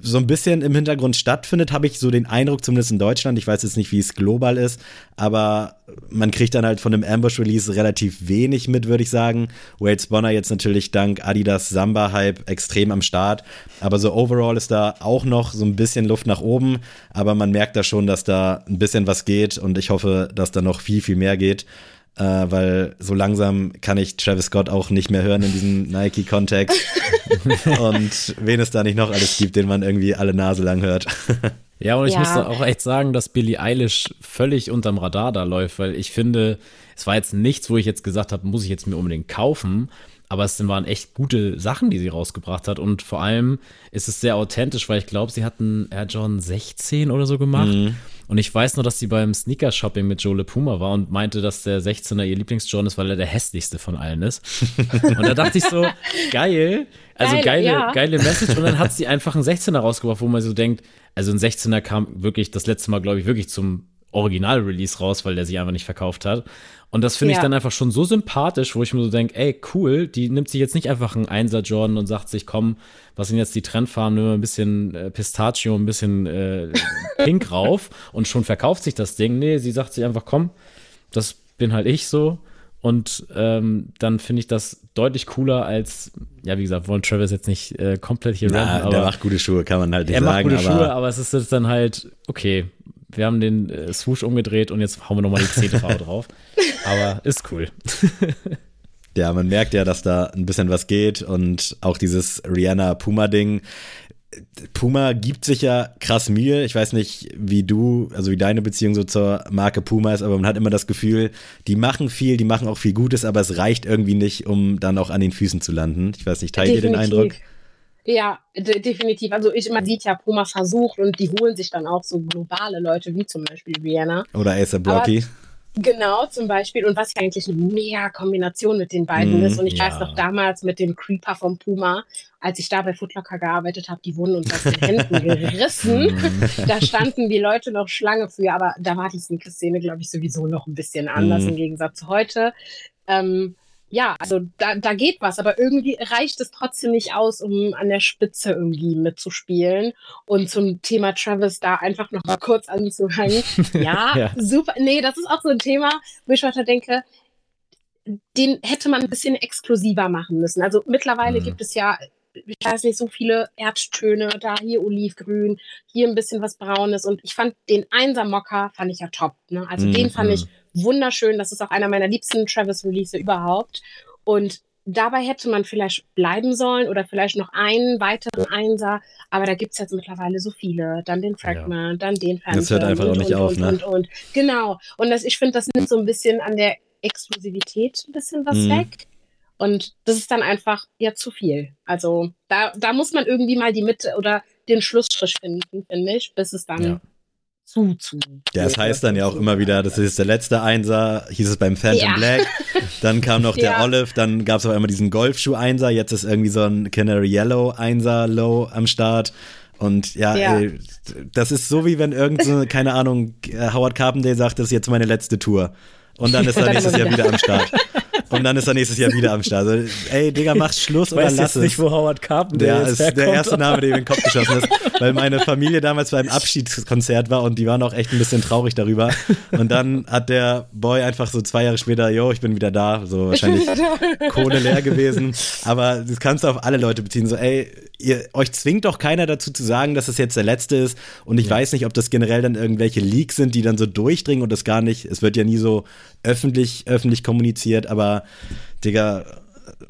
so ein bisschen im Hintergrund stattfindet, habe ich so den Eindruck, zumindest in Deutschland. Ich weiß jetzt nicht, wie es global ist, aber man kriegt dann halt von dem Ambush-Release relativ wenig mit, würde ich sagen. Wade Bonner jetzt natürlich dank Adidas Samba-Hype extrem am Start. Aber so overall ist da auch noch so ein bisschen Luft nach oben. Aber man merkt da schon, dass da ein bisschen was geht und ich hoffe, dass da noch viel, viel mehr geht äh, weil so langsam kann ich Travis Scott auch nicht mehr hören in diesem Nike-Kontext. [laughs] und wen es da nicht noch alles gibt, den man irgendwie alle Nase lang hört. ja, und ich ja. muss auch echt sagen, dass Billie Eilish völlig unterm Radar da läuft, weil ich finde, es war jetzt nichts, wo ich jetzt gesagt habe, muss ich jetzt mir unbedingt kaufen. Aber es waren echt gute Sachen, die sie rausgebracht hat. Und vor allem ist es sehr authentisch, weil ich glaube, sie hatten Air John 16 oder so gemacht. Mhm. Und ich weiß nur, dass sie beim Sneaker-Shopping mit Joe Le Puma war und meinte, dass der 16er ihr Lieblings-John ist, weil er der hässlichste von allen ist. und da dachte ich so, [laughs] geil, also geil, geile, ja. geile Message. Und dann hat sie einfach einen 16er rausgebracht, wo man so denkt, also ein 16er kam wirklich das letzte Mal, glaube ich, wirklich zum Original-Release raus, weil der sich einfach nicht verkauft hat. Und das finde ja. ich dann einfach schon so sympathisch, wo ich mir so denke, ey, cool, die nimmt sich jetzt nicht einfach einen Einser Jordan und sagt sich, komm, was sind jetzt die Trendfarben, nur ein bisschen äh, Pistachio, ein bisschen äh, Pink [laughs] rauf und schon verkauft sich das Ding. Nee, sie sagt sich einfach, komm, das bin halt ich so. Und ähm, dann finde ich das deutlich cooler als, ja, wie gesagt, wollen Travis jetzt nicht äh, komplett hier Na, ranten, Der macht gute Schuhe, kann man halt nicht er sagen. Er macht gute aber Schuhe, aber es ist dann halt, okay, wir haben den äh, Swoosh umgedreht und jetzt hauen wir nochmal die CTV drauf. [laughs] Aber ist cool. [laughs] ja, man merkt ja, dass da ein bisschen was geht und auch dieses Rihanna-Puma-Ding. Puma gibt sich ja krass Mühe. Ich weiß nicht, wie du, also wie deine Beziehung so zur Marke Puma ist, aber man hat immer das Gefühl, die machen viel, die machen auch viel Gutes, aber es reicht irgendwie nicht, um dann auch an den Füßen zu landen. Ich weiß nicht, teilt ihr den Eindruck? Ja, de definitiv. Also ich, man sieht ja, Puma versucht und die holen sich dann auch so globale Leute wie zum Beispiel Vienna. Oder Acer Blocky. Genau, zum Beispiel. Und was ja eigentlich eine mega Kombination mit den beiden mm, ist. Und ich ja. weiß noch damals mit dem Creeper vom Puma, als ich da bei Footlocker gearbeitet habe, die wurden uns aus den Händen [laughs] gerissen. Mhm. da standen die Leute noch Schlange für. Aber da war die Sneaker-Szene, glaube ich, sowieso noch ein bisschen anders mm. im Gegensatz zu heute. Ähm, ja, also da, da geht was, aber irgendwie reicht es trotzdem nicht aus, um an der Spitze irgendwie mitzuspielen. Und zum Thema Travis da einfach noch mal kurz anzuhängen. [laughs] Ja, ja, super. Nee, das ist auch so ein Thema, wo ich heute denke, den hätte man ein bisschen exklusiver machen müssen. Also mittlerweile mhm. gibt es ja ich weiß nicht, so viele Erdtöne, da hier Olivgrün, hier ein bisschen was Braunes. Und ich fand den Einser-Mocker, fand ich ja top. Ne? Also mm, den fand mm. ich wunderschön. Das ist auch einer meiner liebsten Travis-Release überhaupt. Und dabei hätte man vielleicht bleiben sollen oder vielleicht noch einen weiteren Einser, aber da gibt es jetzt mittlerweile so viele. Dann den Fragment, ja. dann den Phantom. Das hört einfach und, auch nicht und, auf, und, ne? Und, und, Genau. Und das, ich finde, das nimmt so ein bisschen an der Exklusivität ein bisschen was mhm. weg. Und das ist dann einfach ja zu viel. Also da, da muss man irgendwie mal die Mitte oder den Schlussstrich finden, finde ich, bis es dann ja. zu, zu. Ja, das heißt dann ja auch immer wieder, das ist der letzte Einser, hieß es beim Phantom ja. Black. Dann kam noch der ja. Olive, dann gab es auch immer diesen Golfschuh-Einser, jetzt ist irgendwie so ein Canary Yellow Einser Low am Start. Und ja, ja. Ey, das ist so wie wenn irgendeine, so, keine Ahnung, Howard Carpendale sagt, das ist jetzt meine letzte Tour. Und dann ist [laughs] er nächstes Jahr wieder am Start. Und dann ist er nächstes Jahr wieder am Start. Also, ey, Digga, mach Schluss oder lass es. nicht, wo Howard Carpenter der ist. Der, der erste Name, der mir in den Kopf geschossen ist. Weil meine Familie damals beim Abschiedskonzert war und die waren auch echt ein bisschen traurig darüber. Und dann hat der Boy einfach so zwei Jahre später, yo, ich bin wieder da. So wahrscheinlich Kohle leer gewesen. Aber das kannst du auf alle Leute beziehen. So, ey, ihr, euch zwingt doch keiner dazu zu sagen, dass es jetzt der letzte ist. Und ich ja. weiß nicht, ob das generell dann irgendwelche Leaks sind, die dann so durchdringen und das gar nicht, es wird ja nie so öffentlich, öffentlich kommuniziert, aber Digga,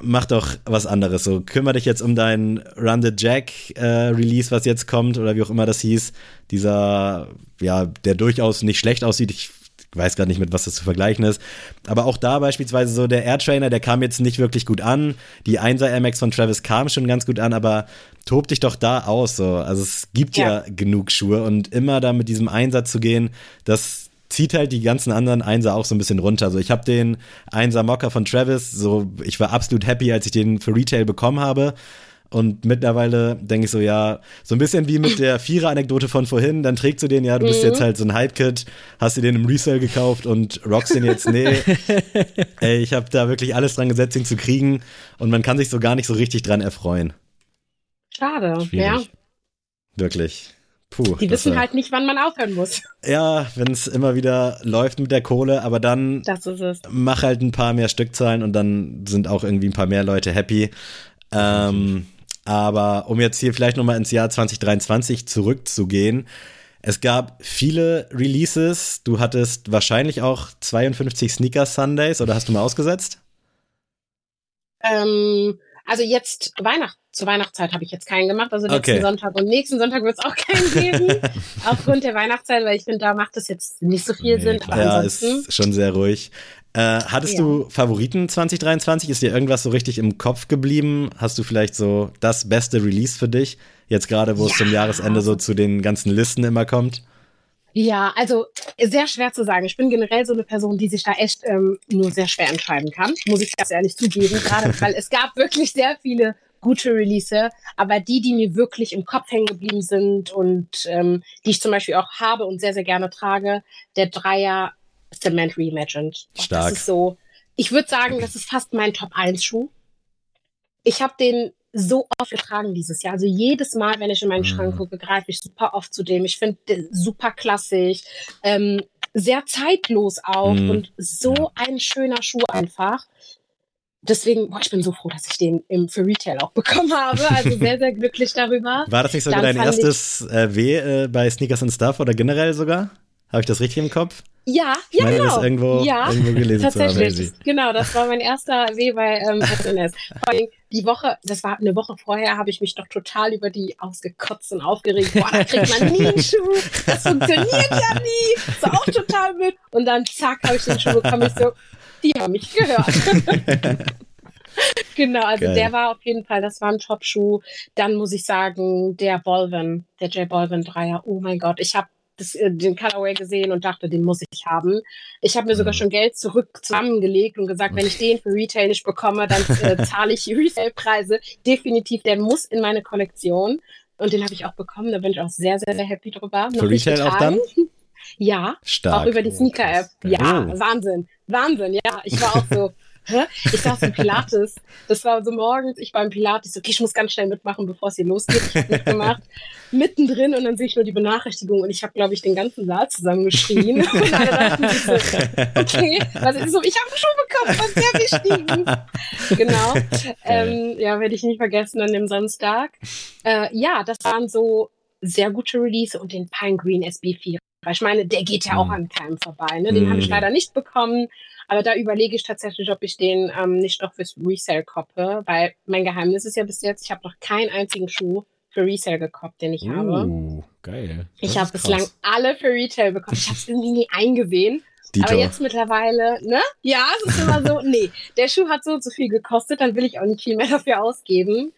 mach doch was anderes. So, kümmere dich jetzt um deinen Run the Jack äh, Release, was jetzt kommt, oder wie auch immer das hieß. Dieser, ja, der durchaus nicht schlecht aussieht. Ich weiß gar nicht, mit was das zu vergleichen ist. Aber auch da beispielsweise so der Air Trainer, der kam jetzt nicht wirklich gut an. Die 1er Air Max von Travis kam schon ganz gut an, aber tob dich doch da aus. So. Also es gibt ja. ja genug Schuhe und immer da mit diesem Einsatz zu gehen, das zieht halt die ganzen anderen Einser auch so ein bisschen runter. Also ich habe den Einser Mocker von Travis, so ich war absolut happy, als ich den für Retail bekommen habe. Und mittlerweile denke ich so, ja, so ein bisschen wie mit der Vierer-Anekdote von vorhin, dann trägst du den, ja, du bist Mhm. jetzt halt so ein Hype-Kid, hast dir den im Resale gekauft und rockst den jetzt, nee. [laughs] Ey, ich habe da wirklich alles dran gesetzt, ihn zu kriegen und man kann sich so gar nicht so richtig dran erfreuen. Schade. Schwierig. Ja. Wirklich. Puh. Die wissen war- halt nicht, wann man aufhören muss. Ja, wenn es immer wieder läuft mit der Kohle, aber dann mach halt ein paar mehr Stückzahlen und dann sind auch irgendwie ein paar mehr Leute happy. Ähm, aber um jetzt hier vielleicht nochmal ins Jahr 2023 zurückzugehen, es gab viele Releases. Du hattest wahrscheinlich auch 52 Sneaker Sundays oder hast du mal ausgesetzt? Ähm, also jetzt Weihnacht, zur Weihnachtszeit habe ich jetzt keinen gemacht. Also letzten Okay. Sonntag und nächsten Sonntag wird es auch [laughs] keinen geben. aufgrund der Weihnachtszeit, weil ich finde, da macht es jetzt nicht so viel Nee, Sinn. Ja, ist schon sehr ruhig. Äh, hattest Ja. du Favoriten 2023? Ist dir irgendwas so richtig im Kopf geblieben? Hast du vielleicht so das beste Release für dich? Jetzt gerade, wo es Ja. zum Jahresende so zu den ganzen Listen immer kommt? Ja, also sehr schwer zu sagen. Ich bin generell so eine Person, die sich da echt ähm, nur sehr schwer entscheiden kann, muss ich ganz ehrlich zugeben. Gerade weil es gab wirklich sehr viele gute Release, aber die, die mir wirklich im Kopf hängen geblieben sind und ähm, die ich zum Beispiel auch habe und sehr, sehr gerne trage, der Dreier Cement Reimagined. Stark. Das ist so, ich würde sagen, das ist fast mein Top 1 Schuh. Ich habe den so oft getragen dieses Jahr. Also jedes Mal, wenn ich in meinen Mhm. Schrank gucke, greife ich super oft zu dem. Ich finde super klassisch, ähm, sehr zeitlos auch Mhm. und so ein schöner Schuh einfach. Deswegen, boah, ich bin so froh, dass ich den im, für Retail auch bekommen habe. Also [laughs] sehr, sehr glücklich darüber. War das nicht sogar Dann dein erstes äh, W äh, bei Sneakers and Stuff oder generell sogar? Habe ich das richtig im Kopf? Ja, Ich ja, meine, genau. das irgendwo, ja, irgendwo gelesen zu haben. Tatsächlich, genau, das war mein erster W bei ähm, SNS. Vor allem die Woche, das war eine Woche vorher, habe ich mich doch total über die ausgekotzt und aufgeregt. Boah, da kriegt man nie einen Schuh, das funktioniert ja nie, ist auch total mit. Und dann zack, habe ich den Schuh bekommen, ich so, die haben mich gehört. [laughs] genau, also Geil. der war auf jeden Fall, das war ein Top-Schuh. Dann muss ich sagen, der Bolvin, der J Bolvin Dreier, oh mein Gott, ich habe äh, den Colorway gesehen und dachte, den muss ich haben. Ich habe mir sogar Mhm. schon Geld zurück zusammengelegt und gesagt, wenn ich den für Retail nicht bekomme, dann äh, [laughs] zahle ich Retailpreise. Definitiv, der muss in meine Kollektion. Und den habe ich auch bekommen. Da bin ich auch sehr, sehr, sehr happy drüber. Für Retail auch getragen. [laughs] Ja, Stark. auch über die Sneaker-App. Ja, Oh. Wahnsinn. Wahnsinn, ja. Ich war auch so, [laughs] hä? Ich saß im Pilates. Das war so morgens, ich war im Pilates, okay, ich muss ganz schnell mitmachen, bevor es hier losgeht. Ich habe mitgemacht. [laughs] Mittendrin und dann sehe ich nur die Benachrichtigung und ich habe, glaube ich, den ganzen Saal zusammengeschrien. [laughs] Und alle dachten sich so, okay, was ist so, ich habe Schuh bekommen, was sehr wichtig. Genau. Ähm, ja, werde ich nicht vergessen an dem Samstag. Äh, ja, das waren so sehr gute Release und den Pine Green SB4. Ich meine, der geht ja auch Mhm. an keinem vorbei. Ne? Den Mhm. habe ich leider nicht bekommen. Aber da überlege ich tatsächlich, ob ich den ähm, nicht noch fürs Resale koppe, weil mein Geheimnis ist ja bis jetzt, ich habe noch keinen einzigen Schuh für Resale gekoppt, den ich habe. Uh, geil. Das Ich habe bislang alle für Retail bekommen. Ich habe es [laughs] irgendwie nie eingesehen. Dito. Aber jetzt mittlerweile, ne? Ja, es ist immer so, [laughs] nee, der Schuh hat so und so viel gekostet, dann will ich auch nicht viel mehr dafür ausgeben.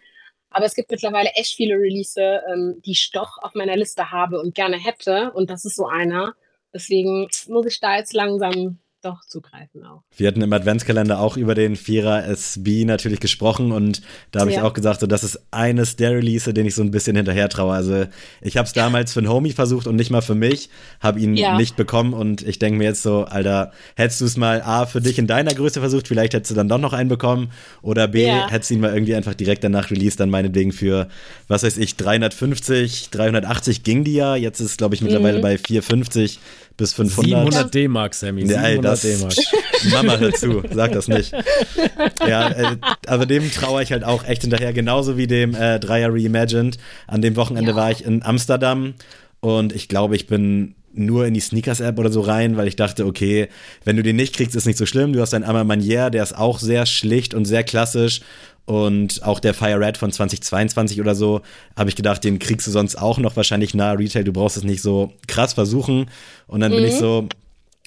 Aber es gibt mittlerweile echt viele Release, ähm, die ich doch auf meiner Liste habe und gerne hätte. Und das ist so einer. Deswegen muss ich da jetzt langsam doch zugreifen auch. Wir hatten im Adventskalender auch über den Vierer SB natürlich gesprochen und da habe ich Ja. auch gesagt, so, das ist eines der Release, den ich so ein bisschen hinterher traue. Also ich habe es damals für einen Homie versucht und nicht mal für mich, habe ihn Ja. nicht bekommen und ich denke mir jetzt so, Alter, hättest du es mal A für dich in deiner Größe versucht, vielleicht hättest du dann doch noch einen bekommen oder B, Ja. hättest du ihn mal irgendwie einfach direkt danach release, dann meinetwegen für, was weiß ich, 350, 380 ging die ja, jetzt ist glaube ich mittlerweile Mhm. bei 450 bis 500. 700 D-Mark, Sammy. Nee, ey, 700 das, D-Mark. [laughs] Mama, hör zu, sag das nicht. Ja, äh, also dem traue ich halt auch echt hinterher, genauso wie dem äh, Dreier Reimagined. An dem Wochenende Ja. war ich in Amsterdam und ich glaube, ich bin nur in die Sneakers-App oder so rein, weil ich dachte, okay, wenn du den nicht kriegst, ist nicht so schlimm. Du hast deinen Armer Manier, der ist auch sehr schlicht und sehr klassisch. Und auch der Fire Red von 2022 oder so, habe ich gedacht, den kriegst du sonst auch noch wahrscheinlich nahe Retail. Du brauchst es nicht so krass versuchen. Und dann bin ich so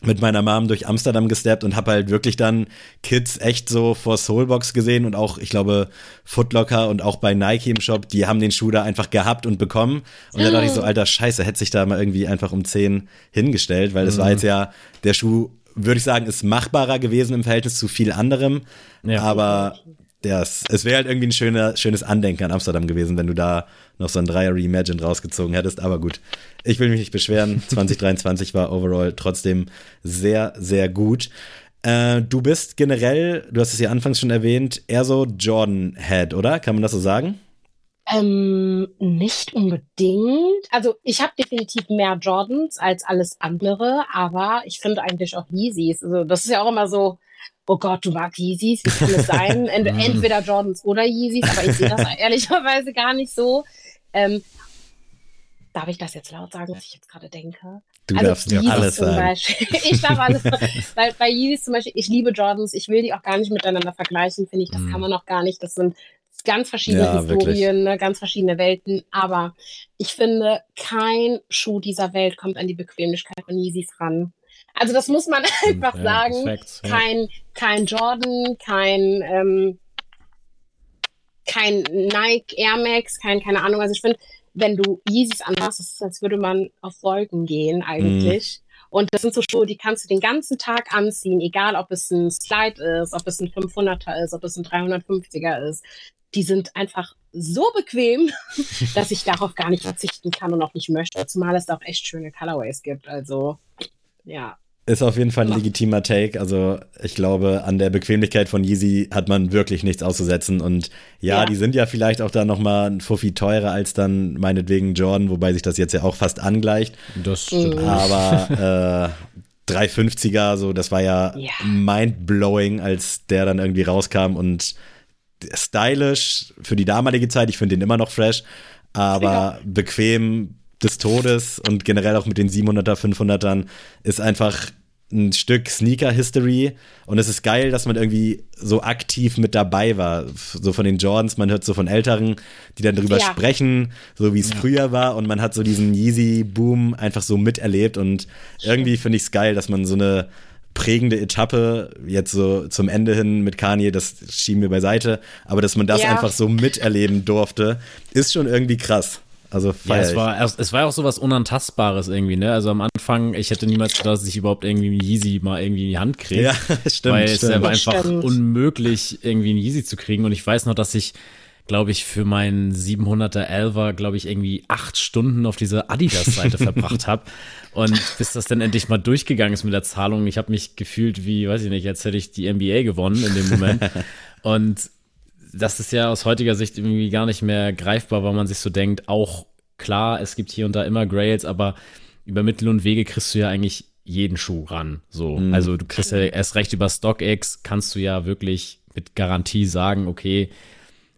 mit meiner Mom durch Amsterdam gesteppt und habe halt wirklich dann Kids echt so vor Soulbox gesehen und auch, ich glaube, Footlocker und auch bei Nike im Shop, die haben den Schuh da einfach gehabt und bekommen. Und da dachte ich so, alter Scheiße, hätte sich da mal irgendwie einfach um 10 hingestellt, weil das war jetzt ja, der Schuh, würde ich sagen, ist machbarer gewesen im Verhältnis zu viel anderem. Ja. aber ja, es, es wäre halt irgendwie ein schöner, schönes Andenken an Amsterdam gewesen, wenn du da noch so ein Dreier Reimagined rausgezogen hättest. Aber gut, ich will mich nicht beschweren. [laughs] 2023 war overall trotzdem sehr, sehr gut. Äh, du bist generell, du hast es ja anfangs schon erwähnt, eher so Jordan-Head, oder? Kann man das so sagen? Ähm, nicht unbedingt. Also ich habe definitiv mehr Jordans als alles andere, aber ich finde eigentlich auch Yeezys. Also das ist ja auch immer so, oh Gott, du magst Yeezys, wie kann es sein? [laughs] Ent entweder Jordans oder Yeezys, aber ich sehe das [laughs] ehrlicherweise gar nicht so. Ähm, darf ich das jetzt laut sagen, was ich jetzt gerade denke? Du also darfst ja alles sagen. Beispiel. [laughs] ich darf alles Weil bei Yeezys zum Beispiel, ich liebe Jordans, ich will die auch gar nicht miteinander vergleichen, finde ich, das mm. kann man auch gar nicht. Das sind ganz verschiedene ja, Historien, ne, ganz verschiedene Welten. Aber ich finde, kein Schuh dieser Welt kommt an die Bequemlichkeit von Yeezys ran. Also das muss man [laughs] einfach ja, sagen. Perfekt, kein, kein Jordan, kein, ähm, kein Nike Air Max, kein, keine Ahnung. Also ich finde, wenn du Yeezys anhast, ist es, als würde man auf Wolken gehen eigentlich. Mm. Und das sind so Schuhe, die kannst du den ganzen Tag anziehen, egal ob es ein Slide ist, ob es ein 500er ist, ob es ein 350er ist die sind einfach so bequem, [laughs] dass ich darauf gar nicht verzichten kann und auch nicht möchte. Zumal es da auch echt schöne Colorways gibt. Also, ja. Ist auf jeden Fall ein legitimer Take. Also, ich glaube, an der Bequemlichkeit von Yeezy hat man wirklich nichts auszusetzen. Und ja, ja. die sind ja vielleicht auch da nochmal ein Fuffi teurer als dann meinetwegen Jordan, wobei sich das jetzt ja auch fast angleicht. Das stimmt. Aber [laughs] äh, 350er, so, das war ja, ja. mind-blowing, als der dann irgendwie rauskam und stylisch für die damalige Zeit. Ich finde den immer noch fresh, aber ja. bequem des Todes und generell auch mit den 700er, 500ern ist einfach ein Stück Sneaker-History und es ist geil, dass man irgendwie so aktiv mit dabei war. So von den Jordans, man hört so von Älteren, die dann drüber ja. sprechen, so wie es ja. früher war und man hat so diesen Yeezy-Boom einfach so miterlebt und irgendwie finde ich es geil, dass man so eine prägende Etappe, jetzt so zum Ende hin mit Kanye, das schieben wir beiseite, aber dass man das ja. einfach so miterleben durfte, ist schon irgendwie krass. Also ja, es war es war auch so was unantastbares irgendwie, ne? Also am Anfang, ich hätte niemals gedacht, dass ich überhaupt irgendwie einen Yeezy mal irgendwie in die Hand kriege. Ja, [laughs] stimmt. Weil stimmt. es war einfach stimmt. unmöglich, irgendwie einen Yeezy zu kriegen. Und ich weiß noch, dass ich glaube ich, für meinen 700er Elva, glaube ich, irgendwie acht Stunden auf dieser Adidas-Seite [laughs] verbracht habe. Und bis das dann endlich mal durchgegangen ist mit der Zahlung, ich habe mich gefühlt wie, weiß ich nicht, als hätte ich die NBA gewonnen in dem Moment. [laughs] Und das ist ja aus heutiger Sicht irgendwie gar nicht mehr greifbar, weil man sich so denkt, auch klar, es gibt hier und da immer Grails, aber über Mittel und Wege kriegst du ja eigentlich jeden Schuh ran. So. Mhm. Also du kriegst ja erst recht über StockX, kannst du ja wirklich mit Garantie sagen, okay,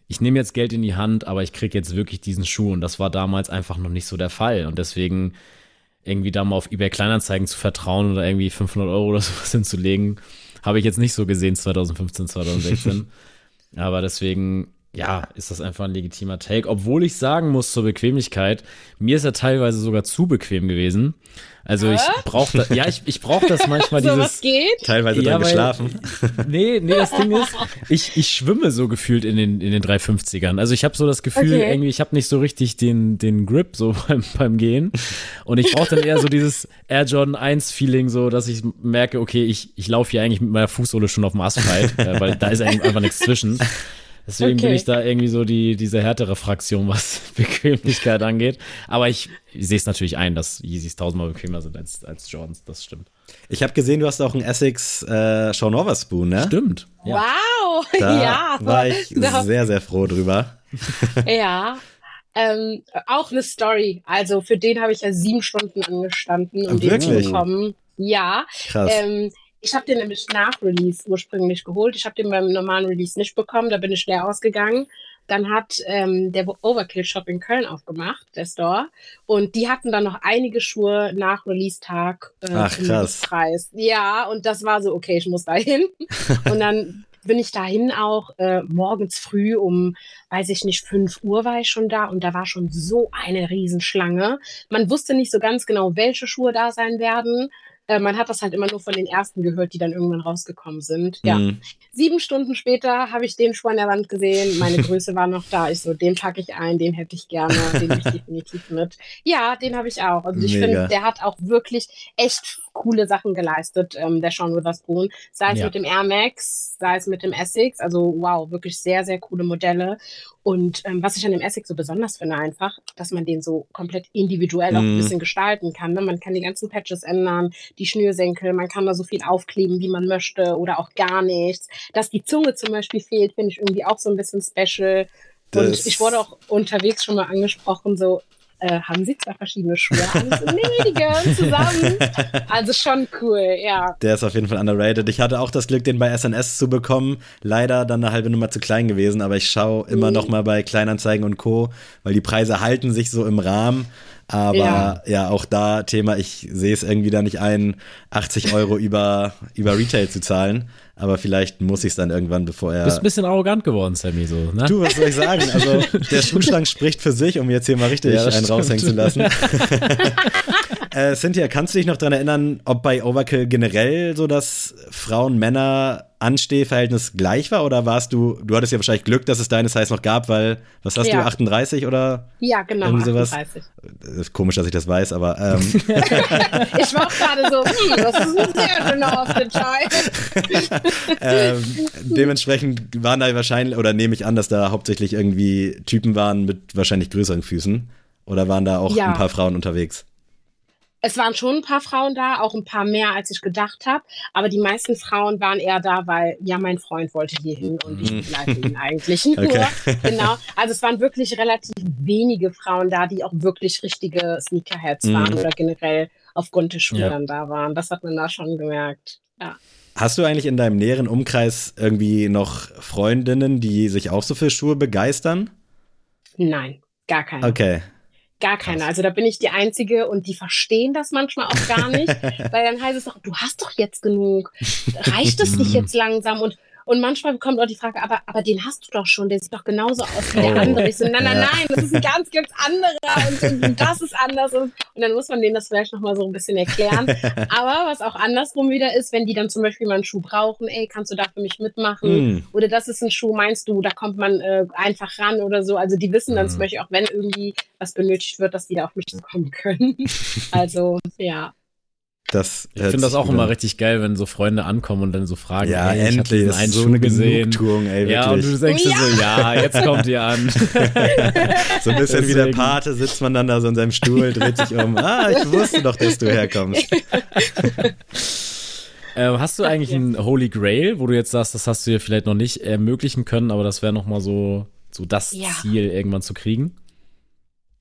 ich nehme jetzt Geld in die Hand, aber ich kriege jetzt wirklich diesen Schuh und das war damals einfach noch nicht so der Fall und deswegen irgendwie da mal auf eBay Kleinanzeigen zu vertrauen oder irgendwie 500 Euro oder [laughs] sowas hinzulegen, habe ich jetzt nicht so gesehen 2015, 2016. [laughs] aber deswegen, ja, ist das einfach ein legitimer Take. Obwohl ich sagen muss zur Bequemlichkeit, mir ist er teilweise sogar zu bequem gewesen. Also ich brauche das, ja, ich, ich brauche das manchmal [laughs] so, dieses. Was geht? Teilweise ja, dran geschlafen. [laughs] Nee, nee, das Ding ist, ich, ich schwimme so gefühlt in den, in den 350ern. Also ich habe so das Gefühl, okay. irgendwie, ich habe nicht so richtig den, den Grip so [laughs] beim, beim Gehen. Und ich brauche dann eher so dieses Air Jordan 1 Feeling, so dass ich merke, okay, ich, ich laufe hier eigentlich mit meiner Fußsohle schon auf dem Asphalt, äh, weil da ist einfach nichts zwischen. Deswegen okay. bin ich da irgendwie so die, diese härtere Fraktion, was [laughs] Bequemlichkeit angeht. Aber ich, ich sehe es natürlich ein, dass Yeezys tausendmal bequemer sind als, als Jordans. Das stimmt. Ich habe gesehen, du hast auch einen Essex äh, Sean Overspoon, ne? Stimmt. Ja. Wow, da [laughs] ja. war ich sehr, sehr froh drüber. [laughs] ja. Ähm, auch eine Story. Also für den habe ich ja sieben Stunden angestanden, um Wirklich? den zu bekommen. Ja. Krass. Ähm, ich habe den nämlich nach Release ursprünglich geholt. Ich habe den beim normalen Release nicht bekommen. Da bin ich leer ausgegangen. Dann hat ähm, der Overkill Shop in Köln aufgemacht, der Store. Und die hatten dann noch einige Schuhe nach Release-Tag äh, Ach, krass. Preis. Ja, und das war so, okay, ich muss da hin. [laughs] und dann bin ich dahin auch äh, morgens früh um, weiß ich nicht, 5 Uhr war ich schon da und da war schon so eine Riesenschlange. Man wusste nicht so ganz genau, welche Schuhe da sein werden. Äh, man hat das halt immer nur von den ersten gehört, die dann irgendwann rausgekommen sind. Ja. Mhm. Sieben Stunden später habe ich den Schuh an der Wand gesehen. Meine [laughs] Größe war noch da. Ich so, den packe ich ein, den hätte ich gerne, den nehme ich definitiv mit. Ja, den habe ich auch. Also ich finde, der hat auch wirklich echt coole Sachen geleistet, ähm, der Sean Witherspoon. Sei es ja. mit dem Air Max, sei es mit dem Essex. Also wow, wirklich sehr, sehr coole Modelle. Und ähm, was ich an dem Essex so besonders finde, einfach, dass man den so komplett individuell auch ein mhm. bisschen gestalten kann. Ne? Man kann die ganzen Patches ändern, die Schnürsenkel, man kann da so viel aufkleben, wie man möchte oder auch gar nichts. Dass die Zunge zum Beispiel fehlt, finde ich irgendwie auch so ein bisschen special. Und das ich wurde auch unterwegs schon mal angesprochen, so, äh, haben sie zwei verschiedene Schuhe an? So, nee, die gehören zusammen. [laughs] Also schon cool, ja. Der ist auf jeden Fall underrated. Ich hatte auch das Glück, den bei SNS zu bekommen. Leider dann eine halbe Nummer zu klein gewesen, aber ich schaue immer mhm. noch mal bei Kleinanzeigen und Co., weil die Preise halten sich so im Rahmen. Aber ja. ja, auch da Thema, ich sehe es irgendwie da nicht ein, 80 Euro über, über Retail zu zahlen. Aber vielleicht muss ich es dann irgendwann, bevor er. Du bist ein bisschen arrogant geworden, Sammy, so, ne? Du, was soll ich sagen? Also, [laughs] der Schuhschrank spricht für sich, um jetzt hier mal richtig ja, einen stimmt. raushängen zu lassen. [laughs] [laughs] äh, Cynthia, kannst du dich noch daran erinnern, ob bei Overkill generell so das Frauen-Männer Anstehverhältnis gleich war oder warst du, du hattest ja wahrscheinlich Glück, dass es deine Size noch gab, weil, was hast ja. du, 38 oder? Ja, genau, irgendwie sowas? 38. Ist komisch, dass ich das weiß, aber. Ähm. [laughs] [laughs] ich war auch gerade so, hm, das ist ein sehr schöner Aufentscheid. [laughs] ähm, dementsprechend waren da wahrscheinlich, oder nehme ich an, dass da hauptsächlich irgendwie Typen waren mit wahrscheinlich größeren Füßen. Oder waren da auch ja. ein paar Frauen unterwegs? Es waren schon ein paar Frauen da, auch ein paar mehr, als ich gedacht habe. Aber die meisten Frauen waren eher da, weil ja, mein Freund wollte hier hin und ich mhm. begleite ihn eigentlich nur. Okay. [laughs] Genau. Also es waren wirklich relativ wenige Frauen da, die auch wirklich richtige Sneakerheads mhm. waren oder generell aufgrund der Schuhe ja. dann da waren. Das hat man da schon gemerkt. Ja. Hast du eigentlich in deinem näheren Umkreis irgendwie noch Freundinnen, die sich auch so für Schuhe begeistern? Nein, gar keine. Okay. Gar keine. Also da bin ich die Einzige und die verstehen das manchmal auch gar nicht, [laughs] weil dann heißt es doch, du hast doch jetzt genug. Reicht es nicht jetzt langsam? Und und manchmal kommt auch die Frage, aber, aber den hast du doch schon, der sieht doch genauso aus wie der oh. andere. Ich so, nein, nein, nein, das ist ein ganz, ganz anderer und, und das ist anders. Und, und, dann muss man denen das vielleicht nochmal so ein bisschen erklären. [laughs] Aber was auch andersrum wieder ist, wenn die dann zum Beispiel mal einen Schuh brauchen, ey, kannst du da für mich mitmachen? Mm. Oder das ist ein Schuh, meinst du, da kommt man äh, einfach ran oder so. Also die wissen dann mm. zum Beispiel auch, wenn irgendwie was benötigt wird, dass die da auf mich kommen können. [laughs] Also, ja. Das ich finde das auch immer richtig geil, wenn so Freunde ankommen und dann so fragen, ja, ey, endlich, ich einen so eine gesehen. Ey, ja, und du denkst ja. dir so, ja, jetzt kommt ihr an. [laughs] so ein bisschen Deswegen. wie der Pate sitzt man dann da so in seinem Stuhl, dreht sich um. Ah, ich [laughs] wusste doch, dass du herkommst. [laughs] ähm, hast du eigentlich einen Holy Grail, wo du jetzt sagst, das hast du dir vielleicht noch nicht ermöglichen können, aber das wäre nochmal so, so das ja. Ziel, irgendwann zu kriegen?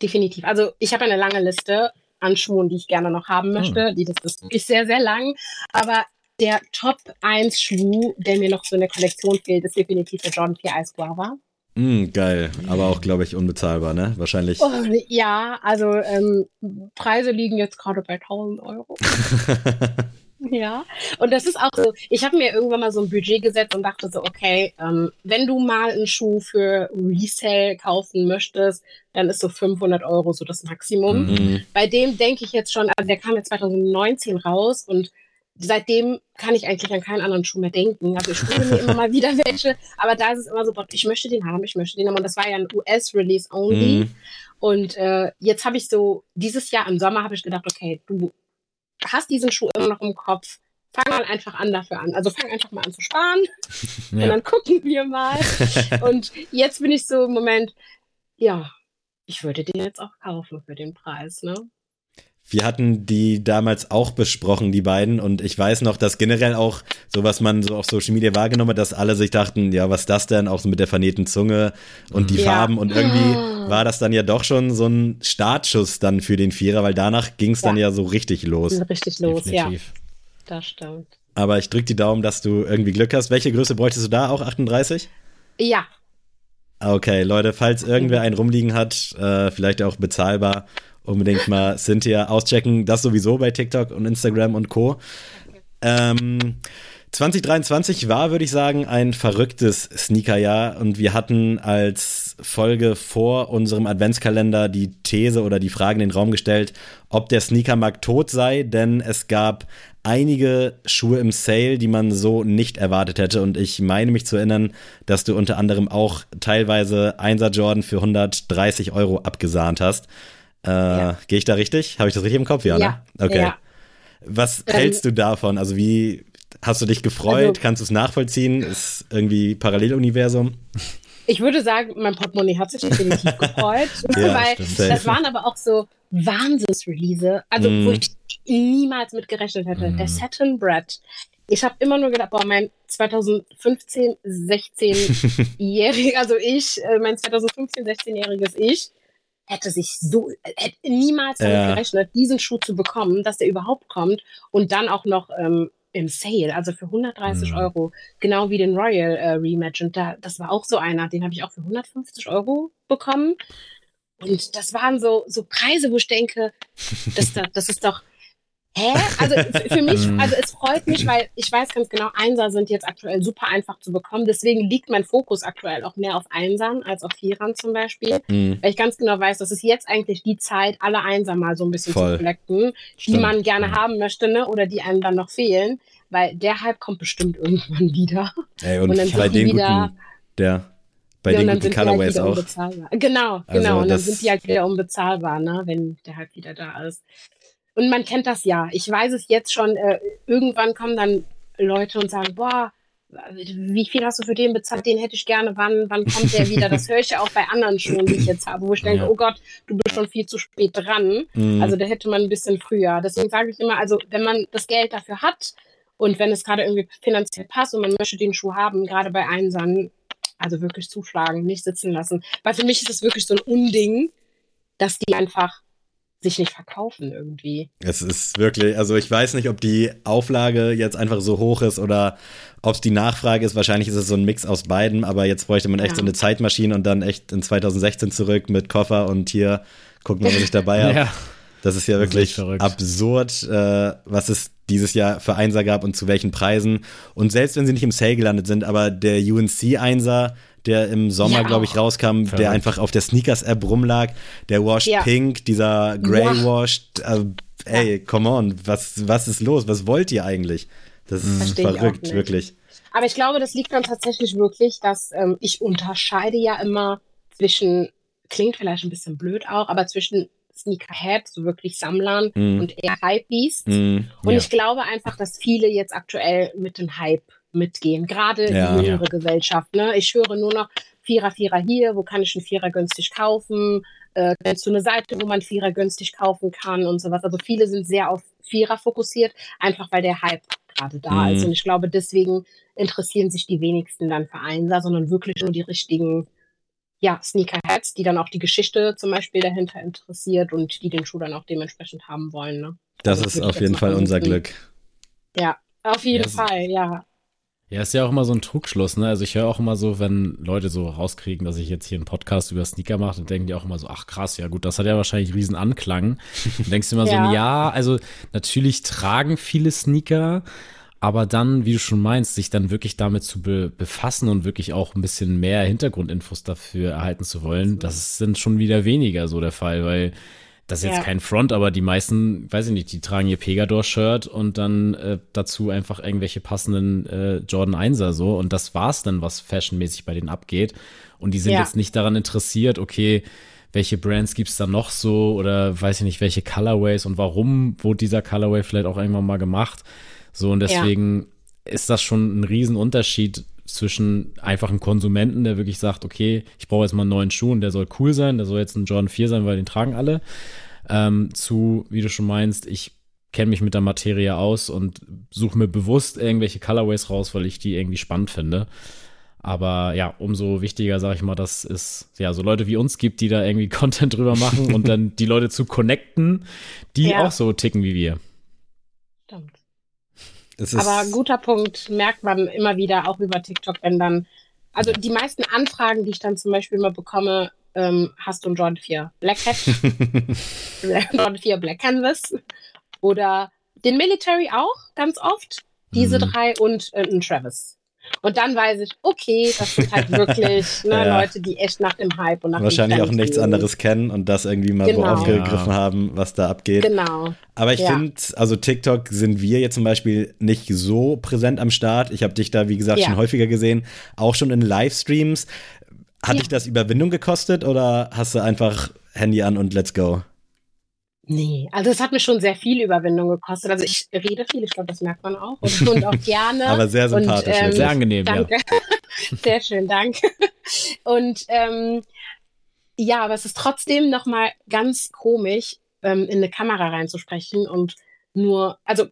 Definitiv. Also ich habe eine lange Liste an Schuhen, die ich gerne noch haben hm. möchte. Hm. Die, das ist wirklich sehr, sehr lang. Aber der Top 1 Schuh, der mir noch so in der Kollektion fehlt, ist definitiv der John P. Ice Guava. Mm, geil, aber auch, glaube ich, unbezahlbar, ne? Wahrscheinlich. Oh, ja, also ähm, Preise liegen jetzt gerade bei 1000 Euro. [laughs] Ja, und das ist auch so, ich habe mir irgendwann mal so ein Budget gesetzt und dachte so, okay, ähm, wenn du mal einen Schuh für Resale kaufen möchtest, dann ist so 500 Euro so das Maximum. Mhm. Bei dem denke ich jetzt schon, also der kam ja 2019 raus und seitdem kann ich eigentlich an keinen anderen Schuh mehr denken. Also ich spiele mir immer mal [laughs] wieder welche, aber da ist es immer so, ich möchte den haben, ich möchte den haben. Und das war ja ein US-Release only. Mhm. Und äh, jetzt habe ich so, dieses Jahr im Sommer habe ich gedacht, okay, du hast diesen Schuh immer noch im Kopf, fang mal einfach an dafür an. Also fang einfach mal an zu sparen [laughs] ja. und dann gucken wir mal. [laughs] und jetzt bin ich so im Moment, ja, ich würde den jetzt auch kaufen für den Preis, ne? Wir hatten die damals auch besprochen, die beiden, und ich weiß noch, dass generell auch so, was man so auf Social Media wahrgenommen hat, dass alle sich dachten, ja, was ist das denn? Auch so mit der vernähten Zunge und die ja. Farben und irgendwie war das dann ja doch schon so ein Startschuss dann für den Vierer, weil danach ging es ja. dann ja so richtig los. Richtig los, Definitiv. ja. Das stimmt. Aber ich drücke die Daumen, dass du irgendwie Glück hast. Welche Größe bräuchtest du da? Auch 38? Ja. Okay, Leute, falls irgendwer einen rumliegen hat, äh, vielleicht auch bezahlbar unbedingt mal Cynthia auschecken. Das sowieso bei TikTok und Instagram und Co. Ähm, 2023 war, würde ich sagen, ein verrücktes Sneakerjahr und wir hatten als Folge vor unserem Adventskalender die These oder die Frage in den Raum gestellt, ob der Sneakermarkt tot sei, denn es gab einige Schuhe im Sale, die man so nicht erwartet hätte und ich meine mich zu erinnern, dass du unter anderem auch teilweise 1er Jordan für 130 Euro abgesahnt hast. Äh, ja. Gehe ich da richtig? Habe ich das richtig im Kopf? Ja, ja. Ne? Okay. Ja. Was ähm, hältst du davon? Also wie hast du dich gefreut? Also, Kannst du es nachvollziehen? Ist irgendwie Paralleluniversum? Ich würde sagen, mein Portemonnaie hat sich definitiv [laughs] gefreut, ja, weil stimmt. das waren aber auch so Wahnsinns-Release, also mm. wo ich niemals mit gerechnet hätte. Mm. Der Saturn Bread. Ich habe immer nur gedacht, boah, mein 2015, 16-jähriger, also ich, äh, mein 2015, 16-jähriges Ich, hätte sich so, hätte niemals damit ja. gerechnet, diesen Schuh zu bekommen, dass der überhaupt kommt und dann auch noch ähm, im Sale, also für 130 mhm. Euro, genau wie den Royal äh, Rematch. Und da, das war auch so einer, den habe ich auch für 150 Euro bekommen. Und das waren so, so Preise, wo ich denke, das, das ist doch, Hä? Also für [laughs] mich, mhm. also es freut mich, weil ich weiß ganz genau, Einser sind jetzt aktuell super einfach zu bekommen. Deswegen liegt mein Fokus aktuell auch mehr auf Einsern als auf Vierern zum Beispiel. Mhm. Weil ich ganz genau weiß, das ist jetzt eigentlich die Zeit, alle Einser mal so ein bisschen Voll. zu collecten, die man gerne ja. haben möchte, ne? Oder die einem dann noch fehlen. Weil der Hype kommt bestimmt irgendwann wieder. Ey, und, und dann bei den wieder, guten, der, bei ja, den guten halt Colorways halt auch. Unbezahlbar. Genau, also genau. Und dann sind die halt wieder unbezahlbar, ne? Wenn der Hype wieder da ist. Und man kennt das ja. Ich weiß es jetzt schon. Äh, irgendwann kommen dann Leute und sagen, boah, wie viel hast du für den bezahlt? Den hätte ich gerne. Wann, wann kommt der wieder? Das höre ich ja auch bei anderen Schuhen, die ich jetzt habe, wo ich denke, ja. oh Gott, du bist schon viel zu spät dran. Mhm. Also da hätte man ein bisschen früher. Deswegen sage ich immer, also wenn man das Geld dafür hat und wenn es gerade irgendwie finanziell passt und man möchte den Schuh haben, gerade bei Einsern, also wirklich zuschlagen, nicht sitzen lassen. Weil für mich ist es wirklich so ein Unding, dass die einfach sich nicht verkaufen irgendwie. Es ist wirklich, also ich weiß nicht, ob die Auflage jetzt einfach so hoch ist oder ob es die Nachfrage ist. Wahrscheinlich ist es so ein Mix aus beiden, aber jetzt bräuchte man echt ja. so eine Zeitmaschine und dann echt in 2016 zurück mit Koffer und hier gucken wir, was ich dabei [laughs] habe. ja. Das ist ja wirklich ist absurd, äh, was es dieses Jahr für Einser gab und zu welchen Preisen. Und selbst wenn sie nicht im Sale gelandet sind, aber der UNC Einser, der im Sommer, ja, glaube ich, rauskam, Verrückt. der einfach auf der Sneakers-App rumlag. Der Washed ja. Pink, dieser Grey Washed. Äh, ey, come on, was, was ist los? Was wollt ihr eigentlich? Das ist Versteh verrückt, wirklich. Aber ich glaube, das liegt dann tatsächlich wirklich, dass ähm, ich unterscheide ja immer zwischen, klingt vielleicht ein bisschen blöd auch, aber zwischen Sneakerhead, so wirklich Sammlern mm. und eher Hypebeast. Mm, und ja. ich glaube einfach, dass viele jetzt aktuell mit dem Hype mitgehen, gerade ja, die jüngere. Gesellschaft. Ne? Ich höre nur noch Vierer, Vierer hier, wo kann ich einen Vierer günstig kaufen? Äh, kennst du eine Seite, wo man Vierer günstig kaufen kann und sowas? Also viele sind sehr auf Vierer fokussiert, einfach weil der Hype gerade da mhm. ist. Und ich glaube, deswegen interessieren sich die wenigsten dann für Einser, sondern wirklich nur die richtigen ja, Sneakerheads, die dann auch die Geschichte zum Beispiel dahinter interessiert und die den Schuh dann auch dementsprechend haben wollen. Ne? Das also, ist auf jeden Fall unser Glück. Ja, auf jeden ja, Fall, ja. Ja, ist ja auch immer so ein Trugschluss, ne? Also ich höre auch immer so, wenn Leute so rauskriegen, dass ich jetzt hier einen Podcast über Sneaker mache, dann denken die auch immer so, ach krass, ja gut, das hat ja wahrscheinlich riesen Anklang. Dann denkst du immer [laughs] ja. so, ja, also natürlich tragen viele Sneaker, aber dann, wie du schon meinst, sich dann wirklich damit zu be befassen und wirklich auch ein bisschen mehr Hintergrundinfos dafür erhalten zu wollen, das sind schon wieder weniger so der Fall, weil das ist jetzt ja. kein Front, aber die meisten, weiß ich nicht, die tragen ihr Pegador-Shirt und dann äh, dazu einfach irgendwelche passenden äh, Jordan 1er so. Und das war's dann, was fashionmäßig bei denen abgeht. Und die sind ja. jetzt nicht daran interessiert, okay, welche Brands gibt's da noch so oder weiß ich nicht, welche Colorways und warum wurde dieser Colorway vielleicht auch irgendwann mal gemacht. So, und deswegen ja. ist das schon ein Riesenunterschied zwischen einfachen Konsumenten, der wirklich sagt, okay, ich brauche jetzt mal einen neuen Schuh und der soll cool sein, der soll jetzt ein Jordan 4 sein, weil den tragen alle, ähm, zu, wie du schon meinst, ich kenne mich mit der Materie aus und suche mir bewusst irgendwelche Colorways raus, weil ich die irgendwie spannend finde. Aber ja, umso wichtiger, sage ich mal, dass es ja so Leute wie uns gibt, die da irgendwie [laughs] Content drüber machen und dann die Leute zu connecten, die ja. auch so ticken wie wir. Stimmt. Aber guter Punkt, merkt man immer wieder auch über TikTok, wenn dann, also die meisten Anfragen, die ich dann zum Beispiel immer bekomme, ähm, hast du einen Jordan 4 Black Hat, [laughs] Jordan 4 Black Canvas oder den Military auch ganz oft, diese mhm. drei und äh, einen Travis. Und dann weiß ich, okay, das sind halt [laughs] wirklich ne, ja. Leute, die echt nach dem Hype und nach Wahrscheinlich auch nichts gehen. anderes kennen und das irgendwie mal genau. so aufgegriffen ja. haben, was da abgeht. Genau. Aber ich ja. finde, also TikTok sind wir jetzt zum Beispiel nicht so präsent am Start. Ich habe dich da, wie gesagt, schon häufiger gesehen, auch schon in Livestreams. Hat dich das Überwindung gekostet oder hast du einfach Handy an und let's go? Nee, also es hat mir schon sehr viel Überwindung gekostet. Also ich rede viel, ich glaube, das merkt man auch. Und, und auch gerne. [laughs] Aber sehr sympathisch. Und, ähm, Sehr angenehm, danke. [laughs] Sehr schön, danke. Und ähm, ja, aber es ist trotzdem nochmal ganz komisch, ähm, in eine Kamera reinzusprechen und nur, also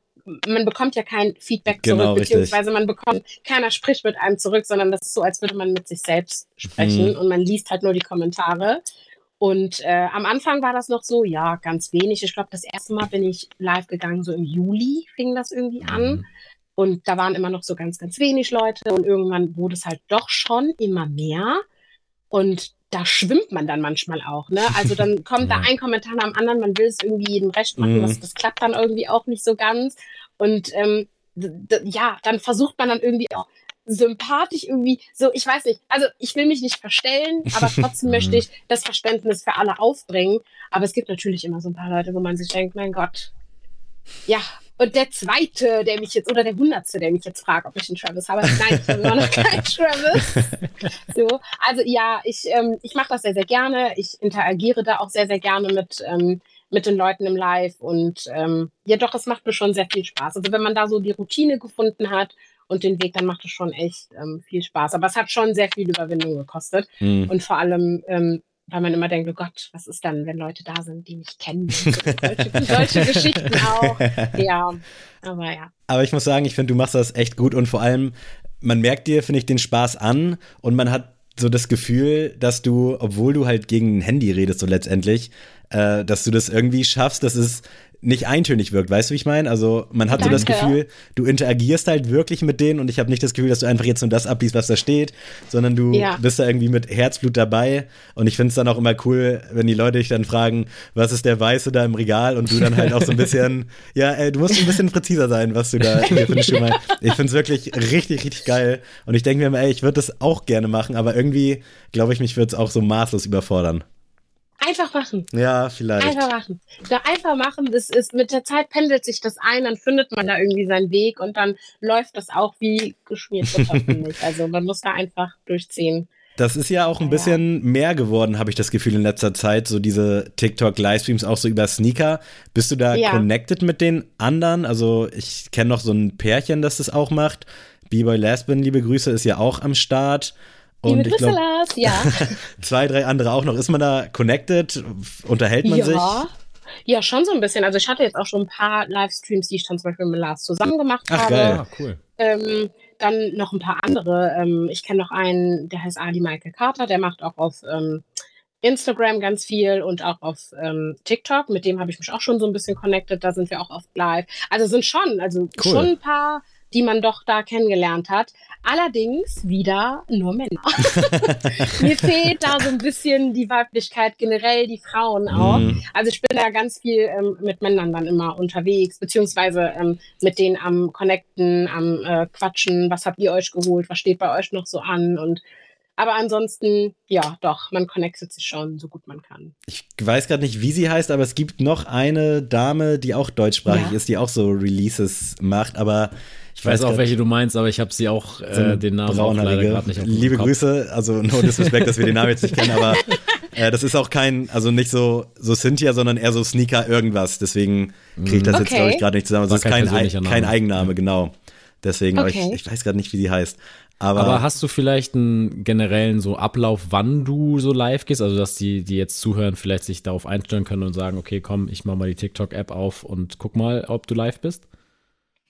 man bekommt ja kein Feedback zurück, Genau, richtig. beziehungsweise man bekommt, keiner spricht mit einem zurück, sondern das ist so, als würde man mit sich selbst sprechen Mhm. und man liest halt nur die Kommentare. Und äh, am Anfang war das noch so, ja, ganz wenig. Ich glaube, das erste Mal bin ich live gegangen, so im Juli fing das irgendwie an. Mhm. Und da waren immer noch so ganz, ganz wenig Leute. Und irgendwann wurde es halt doch schon immer mehr. Und da schwimmt man dann manchmal auch. Ne? Also dann [laughs] kommt da ein Kommentar nach dem anderen. Man will es irgendwie jedem recht machen. Mhm. Das, das klappt dann irgendwie auch nicht so ganz. Und ähm, ja, dann versucht man dann irgendwie auch sympathisch irgendwie so, ich weiß nicht, also ich will mich nicht verstellen, aber [laughs] trotzdem möchte ich das Verständnis für alle aufbringen. Aber es gibt natürlich immer so ein paar Leute, wo man sich denkt, mein Gott, ja, und der zweite, der mich jetzt, oder der hundertste, der mich jetzt fragt, ob ich einen Travis habe. Nein, ich habe immer noch [laughs] keinen Travis. So, also ja, ich, ähm, ich mache das sehr, sehr gerne. Ich interagiere da auch sehr, sehr gerne mit, ähm, mit den Leuten im Live. Und ähm, ja, doch, es macht mir schon sehr viel Spaß. Also wenn man da so die Routine gefunden hat und den Weg, dann macht es schon echt ähm, viel Spaß. Aber es hat schon sehr viel Überwindung gekostet. Mhm. Und vor allem, ähm, weil man immer denkt, oh Gott, was ist dann, wenn Leute da sind, die mich kennen? Solche, [laughs] solche Geschichten auch. Ja, aber ja. Aber ich muss sagen, ich finde, du machst das echt gut und vor allem, man merkt dir, finde ich, den Spaß an und man hat so das Gefühl, dass du, obwohl du halt gegen ein Handy redest, so letztendlich, äh, dass du das irgendwie schaffst, dass es nicht eintönig wirkt, weißt du, wie ich meine? Also man hat so das Danke. Gefühl, du interagierst halt wirklich mit denen und ich habe nicht das Gefühl, dass du einfach jetzt nur das abliest, was da steht, sondern du Ja. bist da irgendwie mit Herzblut dabei und ich finde es dann auch immer cool, wenn die Leute dich dann fragen, was ist der Weiße da im Regal und du dann halt auch so ein bisschen, [laughs] ja, ey, du musst ein bisschen präziser sein, was du da für eine Stimme Ich finde es wirklich richtig, richtig geil und ich denke mir immer, ey, ich würde das auch gerne machen, aber irgendwie glaube ich, mich würde es auch so maßlos überfordern. Einfach machen. Ja, vielleicht. Einfach machen. Da einfach machen, das ist, mit der Zeit pendelt sich das ein, dann findet man da irgendwie seinen Weg und dann läuft das auch wie geschmiert Butter, finde ich. Also man muss da einfach durchziehen. Das ist ja auch ein bisschen mehr geworden, habe ich das Gefühl in letzter Zeit, so diese TikTok-Livestreams auch so über Sneaker. Bist du da Ja. connected mit den anderen? Also ich kenne noch so ein Pärchen, das das auch macht. B-Boy Lesbian, liebe Grüße, ist ja auch am Start. Und Liebe Grüße, glaube, Lars. Ja. [laughs] zwei, drei andere auch noch. Ist man da connected? Unterhält man sich? ja. Ja, schon so ein bisschen. Also ich hatte jetzt auch schon ein paar Livestreams, die ich dann zum Beispiel mit Lars zusammen gemacht Ach, habe. geil. Ah, cool. Ähm, dann noch ein paar andere. Ähm, ich kenne noch einen, der heißt Ali Michael Carter, der macht auch auf ähm, Instagram ganz viel und auch auf ähm, TikTok. Mit dem habe ich mich auch schon so ein bisschen connected. Da sind wir auch oft live. Also sind schon, also Cool. schon ein paar, die man doch da kennengelernt hat. Allerdings wieder nur Männer. [laughs] Mir fehlt da so ein bisschen die Weiblichkeit, generell die Frauen auch. Mhm. Also ich bin da ganz viel ähm, mit Männern dann immer unterwegs, beziehungsweise ähm, mit denen am Connecten, am äh, Quatschen, was habt ihr euch geholt, was steht bei euch noch so an und aber ansonsten, ja, doch, man connectet sich schon so gut man kann. Ich weiß gerade nicht, wie sie heißt, aber es gibt noch eine Dame, die auch deutschsprachig Ja. ist, die auch so Releases macht, aber ich weiß auch, grad- welche du meinst, aber ich habe sie auch so äh, eine den Namen auch leider gerade nicht auf Liebe Kopf. Grüße, also no disrespect, dass wir den Namen jetzt nicht kennen, aber [laughs] äh, das ist auch kein, also nicht so, so Cynthia, sondern eher so Sneaker irgendwas. Deswegen kriege ich das jetzt, Okay. glaube ich, gerade nicht zusammen. Also ist kein kein, kein Eigenname, genau. Deswegen, aber Okay. ich, ich weiß gerade nicht, wie sie heißt. Aber, Aber hast du vielleicht einen generellen so Ablauf, wann du so live gehst? Also, dass die, die jetzt zuhören, vielleicht sich darauf einstellen können und sagen, okay, komm, ich mach mal die TikTok-App auf und guck mal, ob du live bist?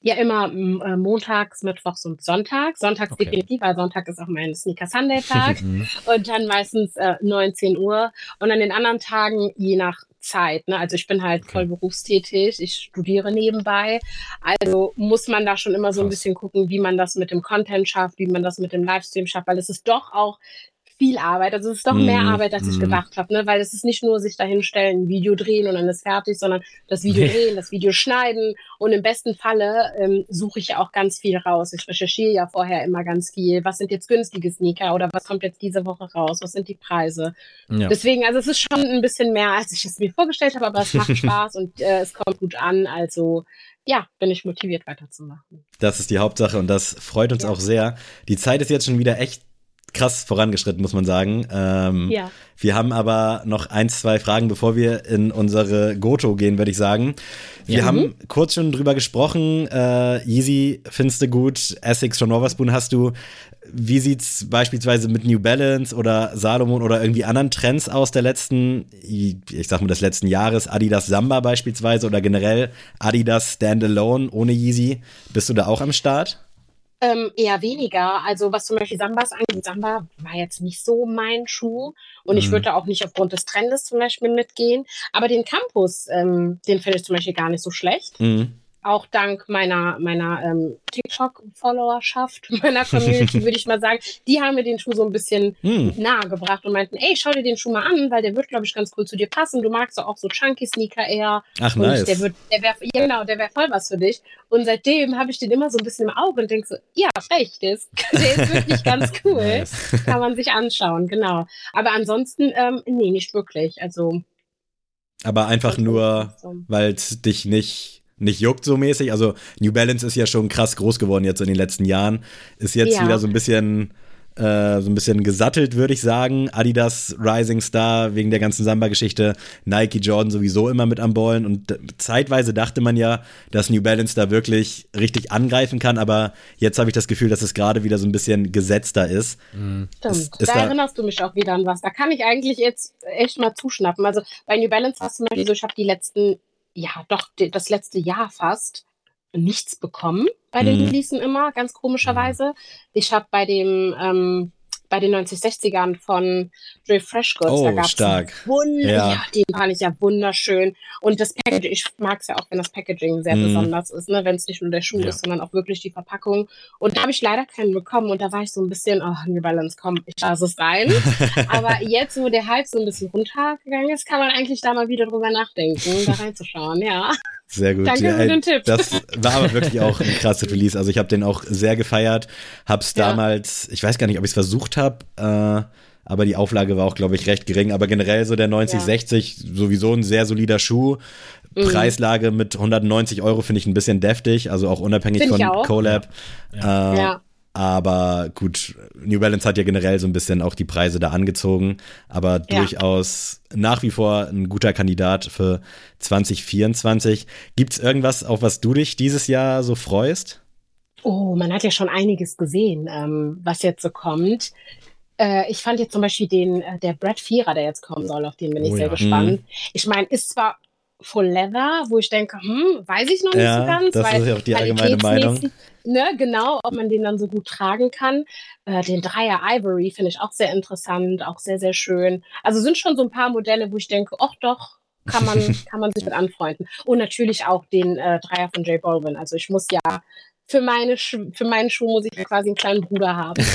Ja, immer äh, montags, mittwochs und sonntags. Sonntags Okay. definitiv, weil Sonntag ist auch mein Sneaker Sunday Tag. [laughs] Mhm. und dann meistens äh, 19 Uhr. Und an den anderen Tagen je nach Zeit. Ne? Also ich bin halt voll berufstätig, ich studiere nebenbei. Also muss man da schon immer so ein bisschen gucken, wie man das mit dem Content schafft, wie man das mit dem Livestream schafft, weil es ist doch auch viel Arbeit. Also es ist doch mehr Mhm, Arbeit, als ich mhm. gedacht habe, ne? Weil es ist nicht nur sich dahinstellen, ein Video drehen und dann ist fertig, sondern das Video drehen, das Video schneiden und im besten Falle ähm, suche ich ja auch ganz viel raus. Ich recherchiere ja vorher immer ganz viel. Was sind jetzt günstige Sneaker oder was kommt jetzt diese Woche raus? Was sind die Preise? Ja. Deswegen, also es ist schon ein bisschen mehr, als ich es mir vorgestellt habe, aber es macht [laughs] Spaß und äh, es kommt gut an. Also ja, bin ich motiviert weiterzumachen. das ist die Hauptsache und das freut uns Ja. auch sehr. Die Zeit ist jetzt schon wieder echt krass vorangeschritten, muss man sagen. Ähm, Ja. Wir haben aber noch ein, zwei Fragen, bevor wir in unsere Goto gehen, würde ich sagen. Wir Ja. haben kurz schon drüber gesprochen. Äh, Yeezy findest du gut, Essex von Wotherspoon hast du. Wie sieht's beispielsweise mit New Balance oder Salomon oder irgendwie anderen Trends aus der letzten, ich sag mal des letzten Jahres, Adidas Samba beispielsweise oder generell Adidas Standalone ohne Yeezy? Bist du da auch am Start? Ähm, eher weniger. Also was zum Beispiel Sambas angeht, Samba war jetzt nicht so mein Schuh und ich Mhm. würde da auch nicht aufgrund des Trendes zum Beispiel mitgehen. Aber den Campus, ähm, den finde ich zum Beispiel gar nicht so schlecht. Mhm. Auch dank meiner, meiner ähm, TikTok-Followerschaft, [laughs] meiner Community, würde ich mal sagen, die haben mir den Schuh so ein bisschen Hm. nahe gebracht und meinten, ey, schau dir den Schuh mal an, weil der wird, glaube ich, ganz cool zu dir passen. Du magst auch so Chunky-Sneaker eher. Ach, Und nice. der wird, der wäre, ja, genau, der wäre voll was für dich. Und seitdem habe ich den immer so ein bisschen im Auge und denke so, ja, recht, der ist, [laughs] der ist wirklich ganz [laughs] cool. Nice. Kann man sich anschauen, genau. Aber ansonsten, ähm, nee, nicht wirklich. Also, Aber einfach nur, so. weil es dich nicht, nicht juckt so mäßig. Also New Balance ist ja schon krass groß geworden jetzt in den letzten Jahren. Ist jetzt Ja. wieder so ein bisschen äh, so ein bisschen gesattelt, würde ich sagen. Adidas Rising Star wegen der ganzen Samba-Geschichte. Nike Jordan sowieso immer mit am Ballen. Und zeitweise dachte man ja, dass New Balance da wirklich richtig angreifen kann. Aber jetzt habe ich das Gefühl, dass es gerade wieder so ein bisschen gesetzter ist. Stimmt. Ist- ist da, da- erinnerst du mich auch wieder an was. Da kann ich eigentlich jetzt echt mal zuschnappen. Also bei New Balance war es zum Beispiel so, ich habe die letzten, ja doch, das letzte Jahr fast nichts bekommen bei den Mhm. Releasen immer, ganz komischerweise. Ich habe bei dem, ähm, bei den 9060ern von Dre Fresh Goods, Oh, da gab's stark. Ja. ja. den fand ich ja wunderschön. Und das Packaging, ich mag es ja auch, wenn das Packaging sehr Mhm. besonders ist, ne? wenn es nicht nur der Schuh Ja. ist, sondern auch wirklich die Verpackung. Und da habe ich leider keinen bekommen und da war ich so ein bisschen, oh, New Balance, komm, ich lasse es sein. [laughs] Aber jetzt, wo der Hype so ein bisschen runtergegangen ist, kann man eigentlich da mal wieder drüber nachdenken, da reinzuschauen, ja. Sehr gut. Danke Ja, für ey, den Tipp. Das war aber wirklich auch ein [laughs] krasses Release. Also ich habe den auch sehr gefeiert. Hab's Ja. damals, ich weiß gar nicht, ob ich es versucht habe, äh, aber die Auflage war auch, glaube ich, recht gering. Aber generell so der 9060 sowieso ein sehr solider Schuh. Mhm. Preislage mit 190 Euro finde ich ein bisschen deftig, also auch unabhängig Find von. Colab. Äh, Ja. Aber gut, New Balance hat ja generell so ein bisschen auch die Preise da angezogen, aber Ja. durchaus nach wie vor ein guter Kandidat für 2024. Gibt's irgendwas, auf was du dich dieses Jahr so freust? Oh, man hat ja schon einiges gesehen, ähm, was jetzt so kommt. Äh, ich fand jetzt zum Beispiel den, äh, der Brad Vierer, der jetzt kommen soll, auf den bin ich Oh sehr ja. gespannt. Ich meine, ist zwar Full Leather, wo ich denke, hm, weiß ich noch nicht Ja, so ganz, das weil ist ja auch die allgemeine Meinung. Ne, genau, ob man den dann so gut tragen kann. Äh, den Dreier Ivory finde ich auch sehr interessant, auch sehr, sehr schön. Also sind schon so ein paar Modelle, wo ich denke, ach doch, kann man, [laughs] kann man sich mit anfreunden. Und natürlich auch den äh, Dreier von J Balvin. Also ich muss ja für meine Sch für meinen Schuh muss ich ja quasi einen kleinen Bruder haben. [laughs]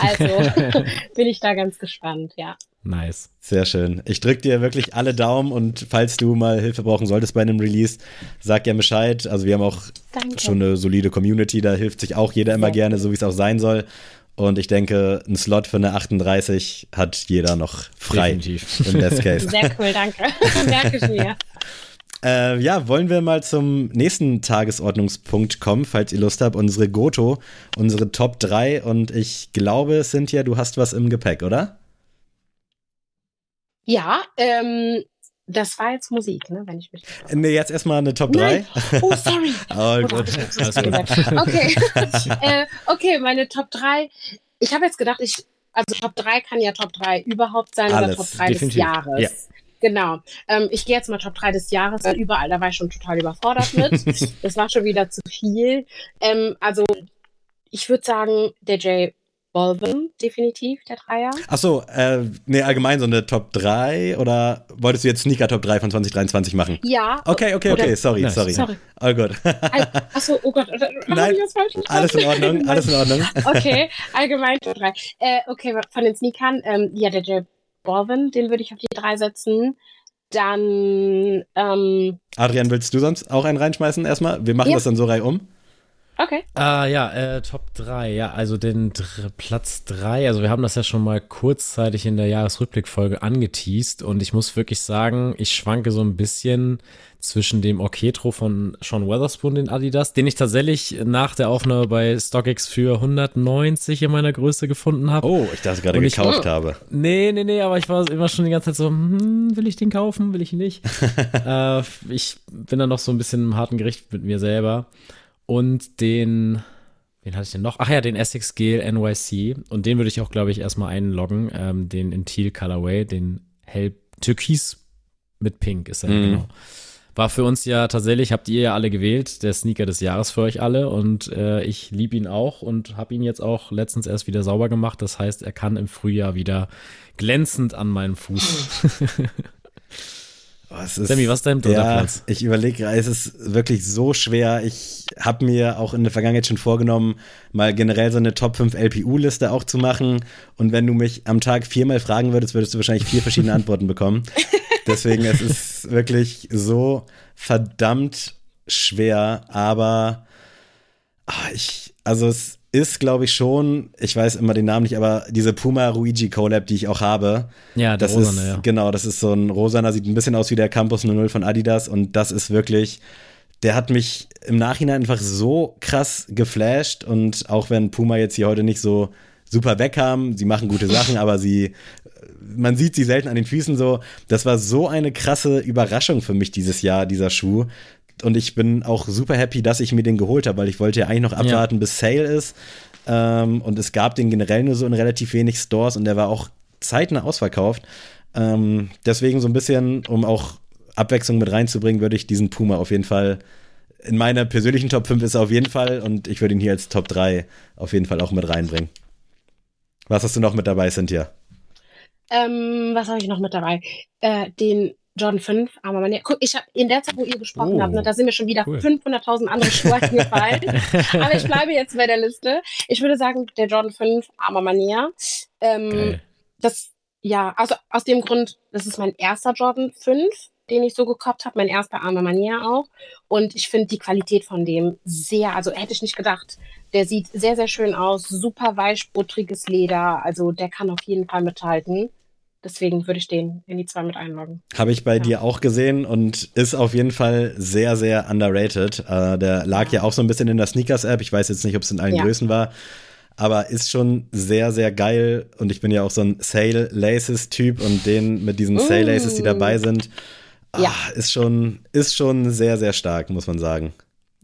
Also [laughs] bin ich da ganz gespannt, ja. Nice. Sehr schön. Ich drück dir wirklich alle Daumen und falls du mal Hilfe brauchen solltest bei einem Release, sag ja Bescheid. Also wir haben auch Danke. schon eine solide Community, da hilft sich auch jeder immer Sehr gerne, so wie es auch sein soll. Und ich denke, ein Slot für eine 38 hat jeder noch frei. Definitiv. Im Best Case. Sehr cool, danke. Merke ich mir. Äh, ja, wollen wir mal zum nächsten Tagesordnungspunkt kommen, falls ihr Lust habt. Unsere Goto, unsere Top 3. Und ich glaube, Cynthia, du hast was im Gepäck, oder? Ja, ähm, das war jetzt Musik, ne, wenn ich mich. Nee, jetzt erstmal eine Top 3. Nein. Oh, sorry. [laughs] Oh, Oh, gut. Okay. [laughs] äh, okay, meine Top 3. Ich habe jetzt gedacht, ich, also Top 3 kann ja Top 3 überhaupt sein Alles, oder Top 3 des definitiv. Jahres. Genau. Ähm, ich gehe jetzt mal Top 3 des Jahres, weil überall, da war ich schon total überfordert mit. [laughs] das war schon wieder zu viel. Ähm, also, ich würde sagen, der J Balvin, definitiv, der Dreier. Achso, äh, nee, allgemein so eine Top 3 oder wolltest du jetzt Sneaker Top 3 von 2023 machen? Ja. Okay, okay, Oder- okay, sorry, Nice. sorry. Sorry. All gut. Achso, oh Gott, oder, Nein, hab ich das falsch verstanden? alles in Ordnung, [laughs] alles in Ordnung. Okay, allgemein Top 3. Äh, okay, von den Sneakern, ähm, ja, der J Balvin, den würde ich auf die 3 setzen. Dann, ähm, Adrian, willst du sonst auch einen reinschmeißen erstmal? Wir machen Ja. das dann so reihum. Okay. Ah, ja, äh, Top 3. Ja, also den Dr Platz 3. Also wir haben das ja schon mal kurzzeitig in der Jahresrückblickfolge angeteased und ich muss wirklich sagen, ich schwanke so ein bisschen zwischen dem Orketro von Sean Weatherspoon, den Adidas, den ich tatsächlich nach der Aufnahme bei StockX für 190 in meiner Größe gefunden habe. Oh, ich dachte gerade ich- gekauft habe. Nee, nee, nee, aber ich war immer schon die ganze Zeit so, hm, will ich den kaufen, will ich ihn nicht? [laughs] äh, ich bin dann noch so ein bisschen im harten Gericht mit mir selber. Und den, wen hatte ich denn noch? Ach ja, den Essex Gel NYC. Und den würde ich auch, glaube ich, erstmal einloggen. Ähm, den in Teal Colorway, den hell Türkis mit Pink ist er, Mhm. genau. War für uns ja tatsächlich, habt ihr ja alle gewählt, der Sneaker des Jahres für euch alle und äh, ich liebe ihn auch und habe ihn jetzt auch letztens erst wieder sauber gemacht. Das heißt, er kann im Frühjahr wieder glänzend an meinem Fuß. [laughs] Es ist, Sammy, was ist dein dritter ja, Platz? Ich überlege, es ist wirklich so schwer. Ich habe mir auch in der Vergangenheit schon vorgenommen, mal generell so eine Top 5 LPU-Liste auch zu machen. Und wenn du mich am Tag viermal fragen würdest, würdest du wahrscheinlich vier verschiedene [laughs] Antworten bekommen. Deswegen, es ist wirklich so verdammt schwer, aber ah, ich, also es ist, glaube ich, schon, ich weiß immer den Namen nicht, aber diese Puma Ruigi Collab, die ich auch habe, Ja, das Rosane, ist, ja. genau, das ist so ein rosaner, sieht ein bisschen aus wie der Campus 00 von Adidas und das ist wirklich, der hat mich im Nachhinein einfach so krass geflasht und auch wenn Puma jetzt hier heute nicht so super wegkam, sie machen gute Sachen, aber sie, man sieht sie selten an den Füßen so, das war so eine krasse Überraschung für mich dieses Jahr, dieser Schuh. Und ich bin auch super happy, dass ich mir den geholt habe, weil ich wollte ja eigentlich noch abwarten, bis Sale ist. Ähm, und es gab den generell nur so in relativ wenig Stores und der war auch zeitnah ausverkauft. Ähm, deswegen so ein bisschen, um auch Abwechslung mit reinzubringen, würde ich diesen Puma auf jeden Fall in meiner persönlichen Top 5 ist er auf jeden Fall und ich würde ihn hier als Top 3 auf jeden Fall auch mit reinbringen. Was hast du noch mit dabei, Cynthia? Ähm, was habe ich noch mit dabei? Äh, den Jordan 5, aber meine, guck, ich habe in der Zeit, wo ihr gesprochen Oh, habt, ne, da sind mir schon wieder cool. 500.000 andere Schuhe eingefallen. [laughs] aber ich bleibe jetzt bei der Liste. Ich würde sagen, der Jordan 5, Arma Mania. Ähm, das, ja, also aus dem Grund, das ist mein erster Jordan 5, den ich so gekauft habe, mein erster Arma Mania auch. Und ich finde die Qualität von dem sehr, also hätte ich nicht gedacht. Der sieht sehr, sehr schön aus, super weich, buttriges Leder, also der kann auf jeden Fall mithalten. Deswegen würde ich den in die zwei mit einloggen. Habe ich bei Ja. dir auch gesehen und ist auf jeden Fall sehr, sehr underrated. Äh, der lag ja. auch so ein bisschen in der Sneakers-App. Ich weiß jetzt nicht, ob es in allen Ja. Größen war. Aber ist schon sehr, sehr geil. Und ich bin ja auch so ein Sale Laces-Typ und den mit diesen Sale Laces, die Mm. dabei sind, Ja. ah, ist schon, ist schon sehr, sehr stark, muss man sagen.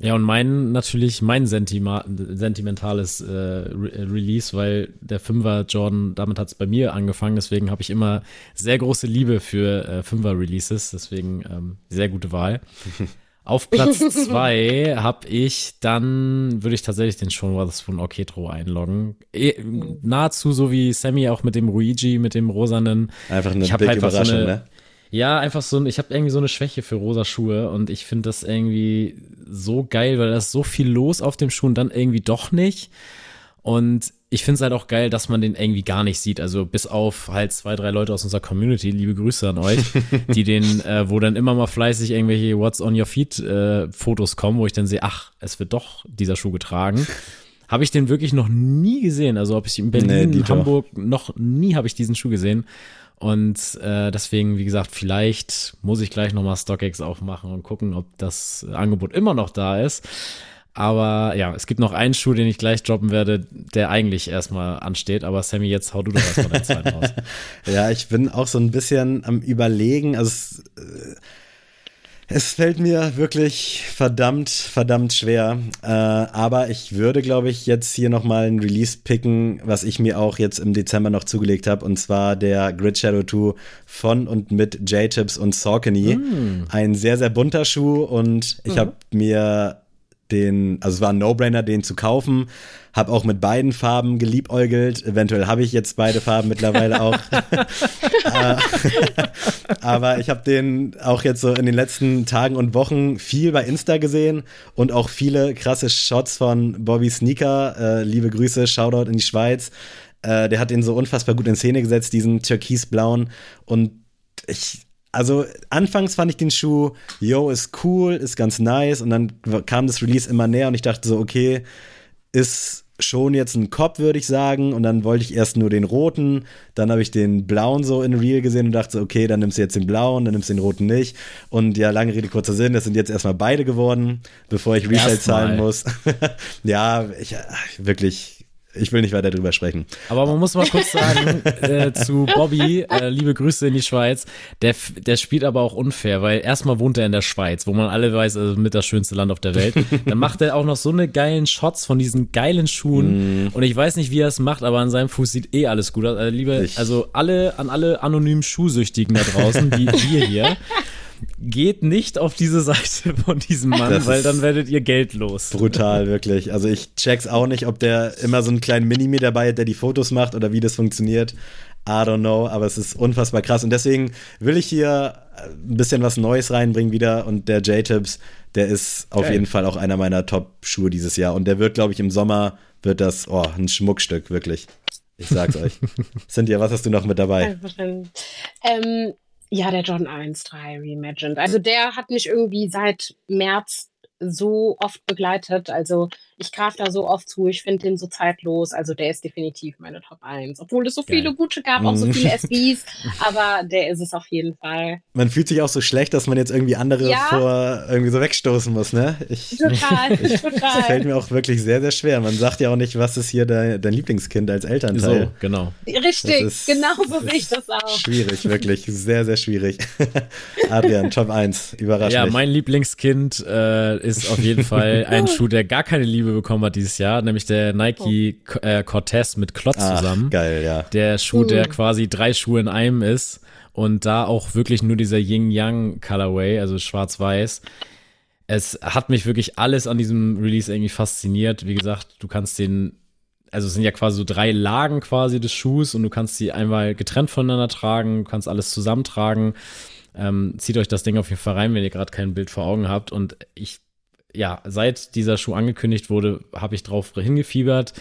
Ja, und mein natürlich mein Sentima sentimentales äh, Re Release, weil der Fünfer Jordan, damit hat es bei mir angefangen, deswegen habe ich immer sehr große Liebe für äh, Fünfer Releases, deswegen ähm, sehr gute Wahl. [laughs] Auf Platz zwei habe ich dann, würde ich tatsächlich den Sean Wotherspoon Orketro einloggen. Eh, nahezu so wie Sammy auch mit dem Ruigi, mit dem rosanen. Einfach eine Ich hab big einfach so Überraschung, eine- ne? Ja, einfach so, ein- ich habe irgendwie so eine Schwäche für rosa Schuhe und ich finde das irgendwie so geil, weil da ist so viel los auf dem Schuh und dann irgendwie doch nicht. Und ich finde es halt auch geil, dass man den irgendwie gar nicht sieht. Also bis auf halt zwei, drei Leute aus unserer Community, liebe Grüße an euch, [laughs] die den, äh, wo dann immer mal fleißig irgendwelche What's on your feet äh, Fotos kommen, wo ich dann sehe, ach, es wird doch dieser Schuh getragen. [laughs] Habe ich den wirklich noch nie gesehen. Also ob ich in Nee, Berlin, Dito. Hamburg, noch nie habe ich diesen Schuh gesehen. Und äh, deswegen, wie gesagt, vielleicht muss ich gleich nochmal StockX aufmachen und gucken, ob das Angebot immer noch da ist. Aber ja, es gibt noch einen Schuh, den ich gleich droppen werde, der eigentlich erstmal ansteht. Aber Sammy, jetzt hau du doch erstmal deinen zweiten raus. [laughs] Ja, ich bin auch so ein bisschen am Überlegen. Also äh, es fällt mir wirklich verdammt, verdammt schwer. Äh, aber ich würde, glaube ich, jetzt hier nochmal ein Release picken, was ich mir auch jetzt im Dezember noch zugelegt habe. Und zwar der Grid Shadow 2 von und mit J-Tips und Saucony. Ein sehr, sehr bunter Schuh. Und ich habe mir den, also es war ein No-Brainer, den zu kaufen. Hab auch mit beiden Farben geliebäugelt. Eventuell habe ich jetzt beide Farben mittlerweile auch. [laughs] Äh, Aber ich habe den auch jetzt so in den letzten Tagen und Wochen viel bei Insta gesehen und auch viele krasse Shots von Bobby Sneaker. Äh, liebe Grüße, Shoutout in die Schweiz. Äh, der hat den so unfassbar gut in Szene gesetzt, diesen türkisblauen. Und ich also anfangs fand ich den Schuh, yo, ist cool, ist ganz nice und dann kam das Release immer näher und ich dachte so, okay, ist schon jetzt ein Kopf, würde ich sagen. Und dann wollte ich erst nur den roten, dann habe ich den blauen so in Real gesehen und dachte so, okay, dann nimmst du jetzt den blauen, dann nimmst du den roten nicht. Und ja, lange Rede, kurzer Sinn, das sind jetzt erstmal beide geworden, bevor ich Retail zahlen muss. [laughs] ja, ich, wirklich ich will nicht weiter drüber sprechen. Aber man muss mal kurz sagen [laughs] äh, zu Bobby, äh, liebe Grüße in die Schweiz, der, der spielt aber auch unfair, weil erstmal wohnt er in der Schweiz, wo man alle weiß, also mit das schönste Land auf der Welt. Dann macht er auch noch so eine geilen Shots von diesen geilen Schuhen. Mm. Und ich weiß nicht, wie er es macht, aber an seinem Fuß sieht eh alles gut aus. Also, liebe, also alle, an alle anonymen Schuhsüchtigen da draußen, wie wir hier geht nicht auf diese Seite von diesem Mann, das weil dann werdet ihr Geld los. Brutal, wirklich. Also ich check's auch nicht, ob der immer so einen kleinen Minimi dabei hat, der die Fotos macht oder wie das funktioniert. I don't know, aber es ist unfassbar krass. Und deswegen will ich hier ein bisschen was Neues reinbringen wieder. Und der J-Tips, der ist auf Geil. jeden Fall auch einer meiner Top-Schuhe dieses Jahr. Und der wird, glaube ich, im Sommer wird das oh, ein Schmuckstück, wirklich. Ich sag's euch. [laughs] Cynthia, was hast du noch mit dabei? Ähm, ja, der John 1.3 Reimagined. Also der hat mich irgendwie seit März so oft begleitet. Also ich greife da so oft zu, ich finde den so zeitlos. Also der ist definitiv meine Top 1. Obwohl es so Geil. viele gute gab, auch so mhm. viele SBs, [laughs] aber der ist es auf jeden Fall. Man fühlt sich auch so schlecht, dass man jetzt irgendwie andere ja. vor irgendwie so wegstoßen muss, ne? Ich, total, [laughs] ich, total. Das fällt mir auch wirklich sehr, sehr schwer. Man sagt ja auch nicht, was ist hier dein, dein Lieblingskind als Elternteil. So, genau. Richtig, genau so sehe ich das auch. Schwierig, wirklich. Sehr, sehr schwierig. [laughs] Adrian, Top 1, überraschend. Ja, mein Lieblingskind äh, ist auf jeden Fall ein Schuh, der gar keine Liebe Liebe bekommen hat dieses Jahr, nämlich der Nike oh. äh, Cortez mit Klotz Ach, zusammen. Geil, ja. Der Schuh, der quasi drei Schuhe in einem ist und da auch wirklich nur dieser Yin-Yang Colorway, also schwarz-weiß. Es hat mich wirklich alles an diesem Release irgendwie fasziniert. Wie gesagt, du kannst den also es sind ja quasi so drei Lagen quasi des Schuhs und du kannst sie einmal getrennt voneinander tragen, du kannst alles zusammentragen. Ähm, zieht euch das Ding auf jeden Fall rein, wenn ihr gerade kein Bild vor Augen habt. Und ich ja, seit dieser Schuh angekündigt wurde, habe ich drauf hingefiebert.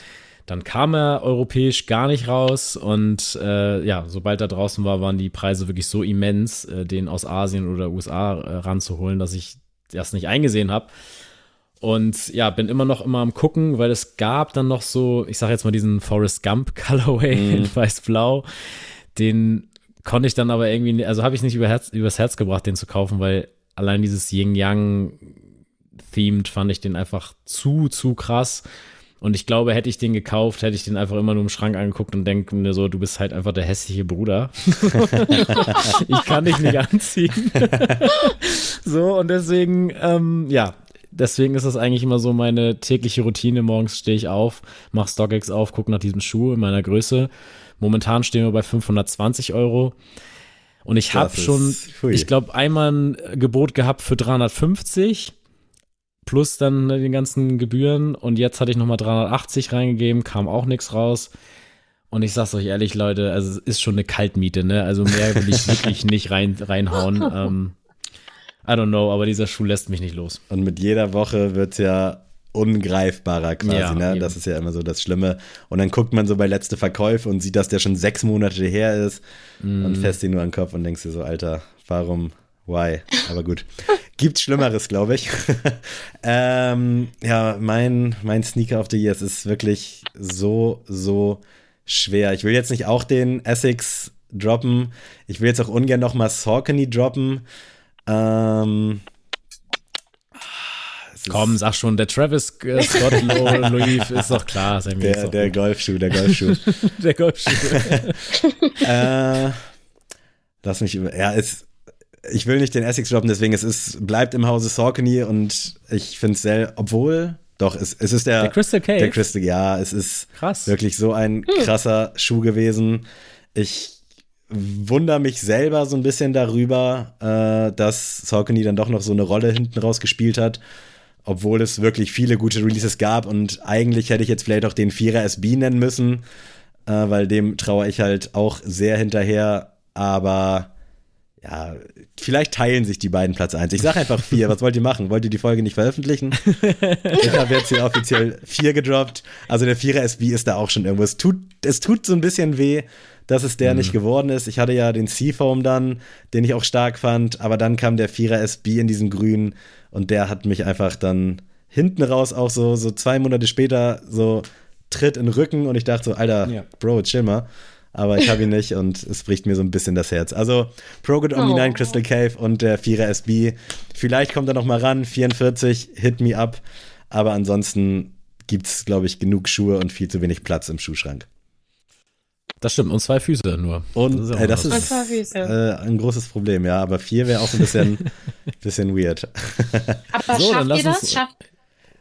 Dann kam er europäisch gar nicht raus und äh, ja, sobald er draußen war, waren die Preise wirklich so immens, äh, den aus Asien oder USA äh, ranzuholen, dass ich das nicht eingesehen habe. Und ja, bin immer noch immer am gucken, weil es gab dann noch so, ich sage jetzt mal diesen Forrest Gump Colorway mm. in weiß-blau. Den konnte ich dann aber irgendwie, also habe ich nicht über Herz, übers Herz gebracht, den zu kaufen, weil allein dieses Yin-Yang themed fand ich den einfach zu, zu krass. Und ich glaube, hätte ich den gekauft, hätte ich den einfach immer nur im Schrank angeguckt und denke mir so, du bist halt einfach der hässliche Bruder. [laughs] ich kann dich nicht anziehen. [laughs] so, und deswegen, ähm, ja, deswegen ist das eigentlich immer so meine tägliche Routine. Morgens stehe ich auf, mache StockX auf, gucke nach diesem Schuh in meiner Größe. Momentan stehen wir bei 520 Euro. Und ich habe schon, ich glaube, einmal ein Gebot gehabt für 350 plus dann ne, den ganzen Gebühren. Und jetzt hatte ich nochmal 380 reingegeben, kam auch nichts raus. Und ich sag's euch ehrlich, Leute, also es ist schon eine Kaltmiete, ne? Also mehr will ich wirklich nicht rein, reinhauen. [laughs] Ähm, I don't know, aber dieser Schuh lässt mich nicht los. Und mit jeder Woche wird's ja ungreifbarer quasi, ja, ne? Eben. Das ist ja immer so das Schlimme. Und dann guckt man so bei letzte Verkäufe und sieht, dass der schon sechs Monate her ist mm. und fässt ihn nur an den Kopf und denkst dir so, Alter, warum Why? Aber gut. [laughs] Gibt's Schlimmeres, glaube ich. [laughs] ähm, ja, mein, mein Sneaker of the Year ist wirklich so, so schwer. Ich will jetzt nicht auch den Essex droppen. Ich will jetzt auch ungern nochmal Saucony droppen. Ähm, Komm, sag schon, der Travis äh, Scott [laughs] Louis ist doch klar. Der, der Golfschuh, der Golfschuh. [laughs] der Golfschuh. äh, lass mich über. Ja, ist ich will nicht den Essex droppen, deswegen es ist, bleibt im Hause Saucony und ich finde es sehr, obwohl, doch, es, es ist der, der Crystal Cave. Der Crystal, ja, es ist Krass. wirklich so ein hm. krasser hm. Schuh gewesen. Ich wundere mich selber so ein bisschen darüber, äh, dass Saucony dann doch noch so eine Rolle hinten raus gespielt hat, obwohl es wirklich viele gute Releases gab und eigentlich hätte ich jetzt vielleicht auch den Vierer SB nennen müssen, äh, weil dem traue ich halt auch sehr hinterher, aber ja, vielleicht teilen sich die beiden Platz 1. Ich sage einfach vier. Was wollt ihr machen? Wollt ihr die Folge nicht veröffentlichen? [laughs] ich habe jetzt hier offiziell vier gedroppt. Also der Vierer SB ist da auch schon irgendwo. Es tut, es tut so ein bisschen weh, dass es der mhm. nicht geworden ist. Ich hatte ja den Seafoam dann, den ich auch stark fand, aber dann kam der Vierer SB in diesen grünen und der hat mich einfach dann hinten raus auch so, so zwei Monate später so Tritt in den Rücken und ich dachte so, Alter, ja. Bro, chill mal aber ich habe ihn nicht und es bricht mir so ein bisschen das Herz. Also ProGrid Omni oh. 9 Crystal Cave und der 4er SB. Vielleicht kommt er noch mal ran, 44, hit me up. Aber ansonsten gibt es, glaube ich, genug Schuhe und viel zu wenig Platz im Schuhschrank. Das stimmt, und zwei Füße nur. Und das ist, äh, das ist äh, ein großes Problem, ja. Aber vier wäre auch ein bisschen, [laughs] bisschen weird. Aber so, schafft ihr das? Schafft,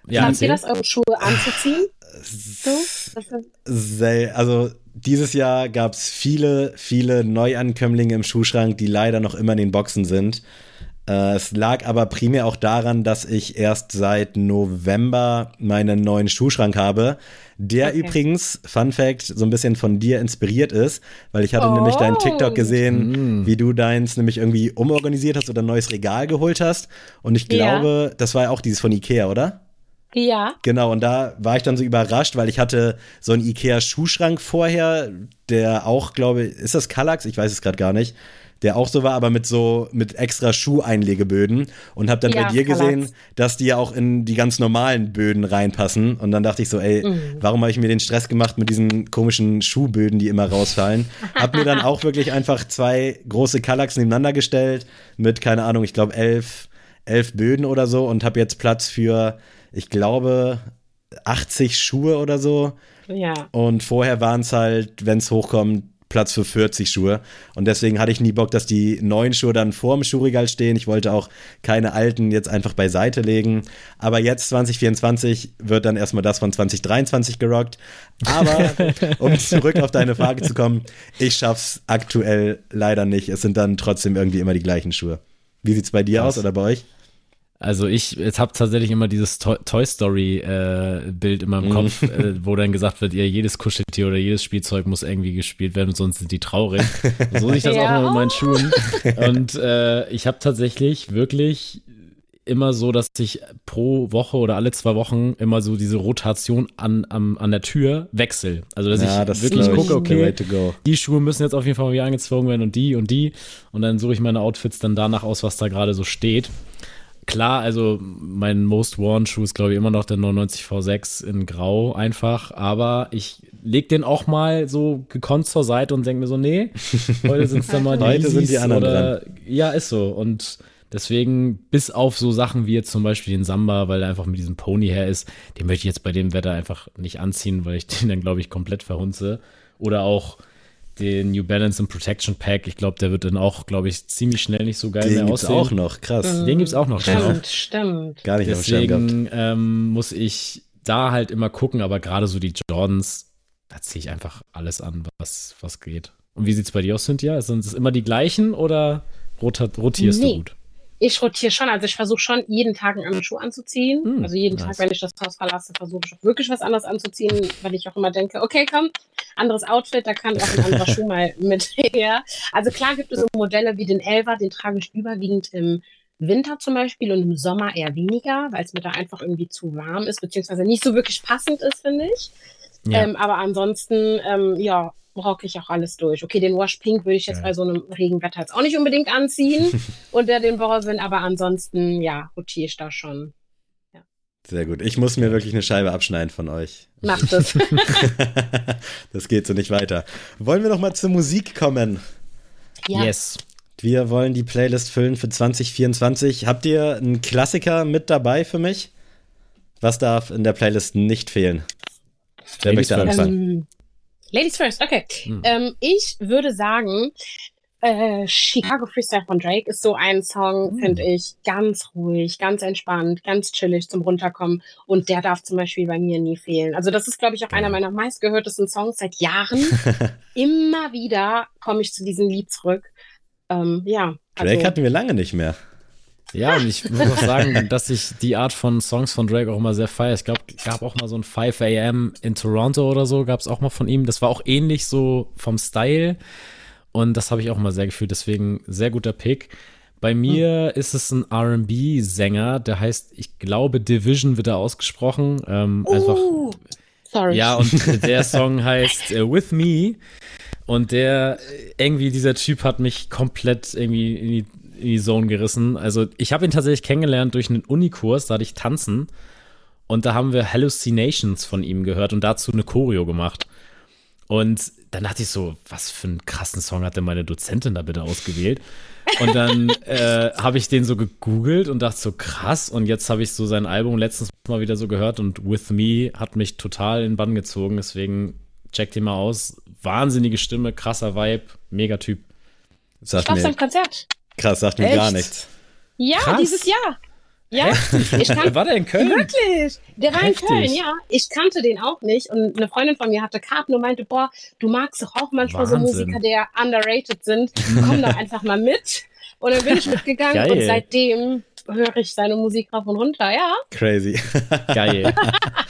ja, schafft ihr das, eure Schuhe anzuziehen? So? Also dieses Jahr gab es viele, viele Neuankömmlinge im Schuhschrank, die leider noch immer in den Boxen sind. Äh, es lag aber primär auch daran, dass ich erst seit November meinen neuen Schuhschrank habe. Der okay. übrigens, Fun Fact, so ein bisschen von dir inspiriert ist, weil ich hatte oh. nämlich deinen TikTok gesehen, mm. wie du deins nämlich irgendwie umorganisiert hast oder ein neues Regal geholt hast. Und ich glaube, ja. das war ja auch dieses von Ikea, oder? Ja. Genau, und da war ich dann so überrascht, weil ich hatte so einen Ikea-Schuhschrank vorher, der auch, glaube ich, ist das Kallax? Ich weiß es gerade gar nicht. Der auch so war, aber mit so, mit extra Schuheinlegeböden. Und habe dann ja, bei dir Kallax. gesehen, dass die ja auch in die ganz normalen Böden reinpassen. Und dann dachte ich so, ey, mhm. warum habe ich mir den Stress gemacht mit diesen komischen Schuhböden, die immer rausfallen? hab mir dann auch wirklich einfach zwei große Kallax nebeneinander gestellt mit, keine Ahnung, ich glaube elf, elf Böden oder so und habe jetzt Platz für ich glaube, 80 Schuhe oder so. Ja. Und vorher waren es halt, wenn es hochkommt, Platz für 40 Schuhe. Und deswegen hatte ich nie Bock, dass die neuen Schuhe dann vor dem Schuhregal stehen. Ich wollte auch keine alten jetzt einfach beiseite legen. Aber jetzt 2024 wird dann erstmal das von 2023 gerockt. Aber [laughs] um zurück auf deine Frage zu kommen, ich schaff's aktuell leider nicht. Es sind dann trotzdem irgendwie immer die gleichen Schuhe. Wie sieht's bei dir Was? aus oder bei euch? Also ich jetzt habe tatsächlich immer dieses Toy, Toy Story äh, Bild in meinem mhm. Kopf, äh, [laughs] wo dann gesagt wird, ja, jedes Kuscheltier oder jedes Spielzeug muss irgendwie gespielt werden, sonst sind die traurig. so sehe ich das ja. [laughs] auch mit meinen Schuhen. [laughs] Und äh, ich habe tatsächlich wirklich immer so, dass ich pro Woche oder alle zwei Wochen immer so diese Rotation an, an, an der Tür wechsle. Also dass ja, ich das wirklich gucke, okay, die Schuhe müssen jetzt auf jeden Fall wieder angezogen werden und die und die. Und dann suche ich meine Outfits dann danach aus, was da gerade so steht. Klar, also mein Most Worn Schuh ist, glaube ich, immer noch der 99 V6 in Grau einfach, aber ich leg den auch mal so gekonnt zur Seite und denke mir so, nee, [laughs] heute sind es dann mal die Heute sind die anderen oder, dran. Ja, ist so. Und deswegen, bis auf so Sachen wie jetzt zum Beispiel den Samba, weil er einfach mit diesem Pony her ist, den möchte ich jetzt bei dem Wetter einfach nicht anziehen, weil ich den dann, glaube ich, komplett verhunze. Oder auch den New Balance und Protection Pack. Ich glaube, der wird dann auch, glaube ich, ziemlich schnell nicht so geil den mehr aussehen. Den gibt's auch noch, krass. Den gibt's auch noch, stimmt, genau. stimmt. Gar nicht Deswegen ähm, muss ich da halt immer gucken, aber gerade so die Jordans, da ziehe ich einfach alles an, was, was geht. Und wie sieht's bei dir aus, Cynthia? Sind es immer die gleichen oder rotierst nee. du gut? Ich rotiere schon, also ich versuche schon jeden Tag einen anderen Schuh anzuziehen. Hm, also jeden nice. Tag, wenn ich das Haus verlasse, versuche ich auch wirklich was anderes anzuziehen, weil ich auch immer denke, okay, komm, anderes Outfit, da kann auch ein anderer [laughs] Schuh mal mit [laughs] her. Also klar gibt es so Modelle wie den Elva, den trage ich überwiegend im Winter zum Beispiel und im Sommer eher weniger, weil es mir da einfach irgendwie zu warm ist, beziehungsweise nicht so wirklich passend ist, finde ich. Ja. Ähm, aber ansonsten, ähm, ja, rocke ich auch alles durch. Okay, den Wash Pink würde ich jetzt ja. bei so einem Regenwetter jetzt auch nicht unbedingt anziehen [laughs] unter den Borosinn, aber ansonsten, ja, rotiere ich da schon. Ja. Sehr gut. Ich muss mir wirklich eine Scheibe abschneiden von euch. Macht [laughs] es. [laughs] das geht so nicht weiter. Wollen wir noch mal zur Musik kommen? Ja. Yes. Wir wollen die Playlist füllen für 2024. Habt ihr einen Klassiker mit dabei für mich? Was darf in der Playlist nicht fehlen? Wer möchte anfangen? Ladies first, okay. Hm. Ähm, ich würde sagen, äh, Chicago Freestyle von Drake ist so ein Song, hm. finde ich, ganz ruhig, ganz entspannt, ganz chillig zum Runterkommen. Und der darf zum Beispiel bei mir nie fehlen. Also, das ist, glaube ich, auch einer meiner meistgehörtesten Songs seit Jahren. [laughs] Immer wieder komme ich zu diesem Lied zurück. Ähm, ja. Also, Drake hatten wir lange nicht mehr. Ja, und ich muss auch sagen, dass ich die Art von Songs von Drake auch immer sehr feiere. Ich glaube, gab auch mal so ein 5 AM in Toronto oder so, gab es auch mal von ihm. Das war auch ähnlich so vom Style. und das habe ich auch mal sehr gefühlt, deswegen sehr guter Pick. Bei mir hm. ist es ein RB-Sänger, der heißt, ich glaube, Division wird er ausgesprochen. Ähm, uh, einfach. Sorry. Ja, und der Song heißt uh, With Me. Und der, irgendwie, dieser Typ hat mich komplett irgendwie in die, in die Zone gerissen. Also, ich habe ihn tatsächlich kennengelernt durch einen Unikurs, da hatte ich tanzen. Und da haben wir Hallucinations von ihm gehört und dazu eine Choreo gemacht. Und dann dachte ich so, was für einen krassen Song hat denn meine Dozentin da bitte ausgewählt? Und dann [laughs] äh, habe ich den so gegoogelt und dachte so, krass. Und jetzt habe ich so sein Album letztens mal wieder so gehört und With Me hat mich total in den Bann gezogen. Deswegen checkt ihn mal aus. Wahnsinnige Stimme, krasser Vibe, mega Typ. Sagt ich mir, Konzert. Krass, sagt mir Echt? gar nichts. Ja, krass. dieses Jahr. Ja, ich kan- [laughs] war der in Köln? Wirklich, der war Heftig. in Köln, ja. Ich kannte den auch nicht und eine Freundin von mir hatte Karten und meinte, boah, du magst doch auch manchmal Wahnsinn. so Musiker, die underrated sind. Komm doch [laughs] einfach mal mit. Und dann bin ich mitgegangen Geil. und seitdem höre ich seine Musik rauf und runter, ja. Crazy. [laughs] Geil.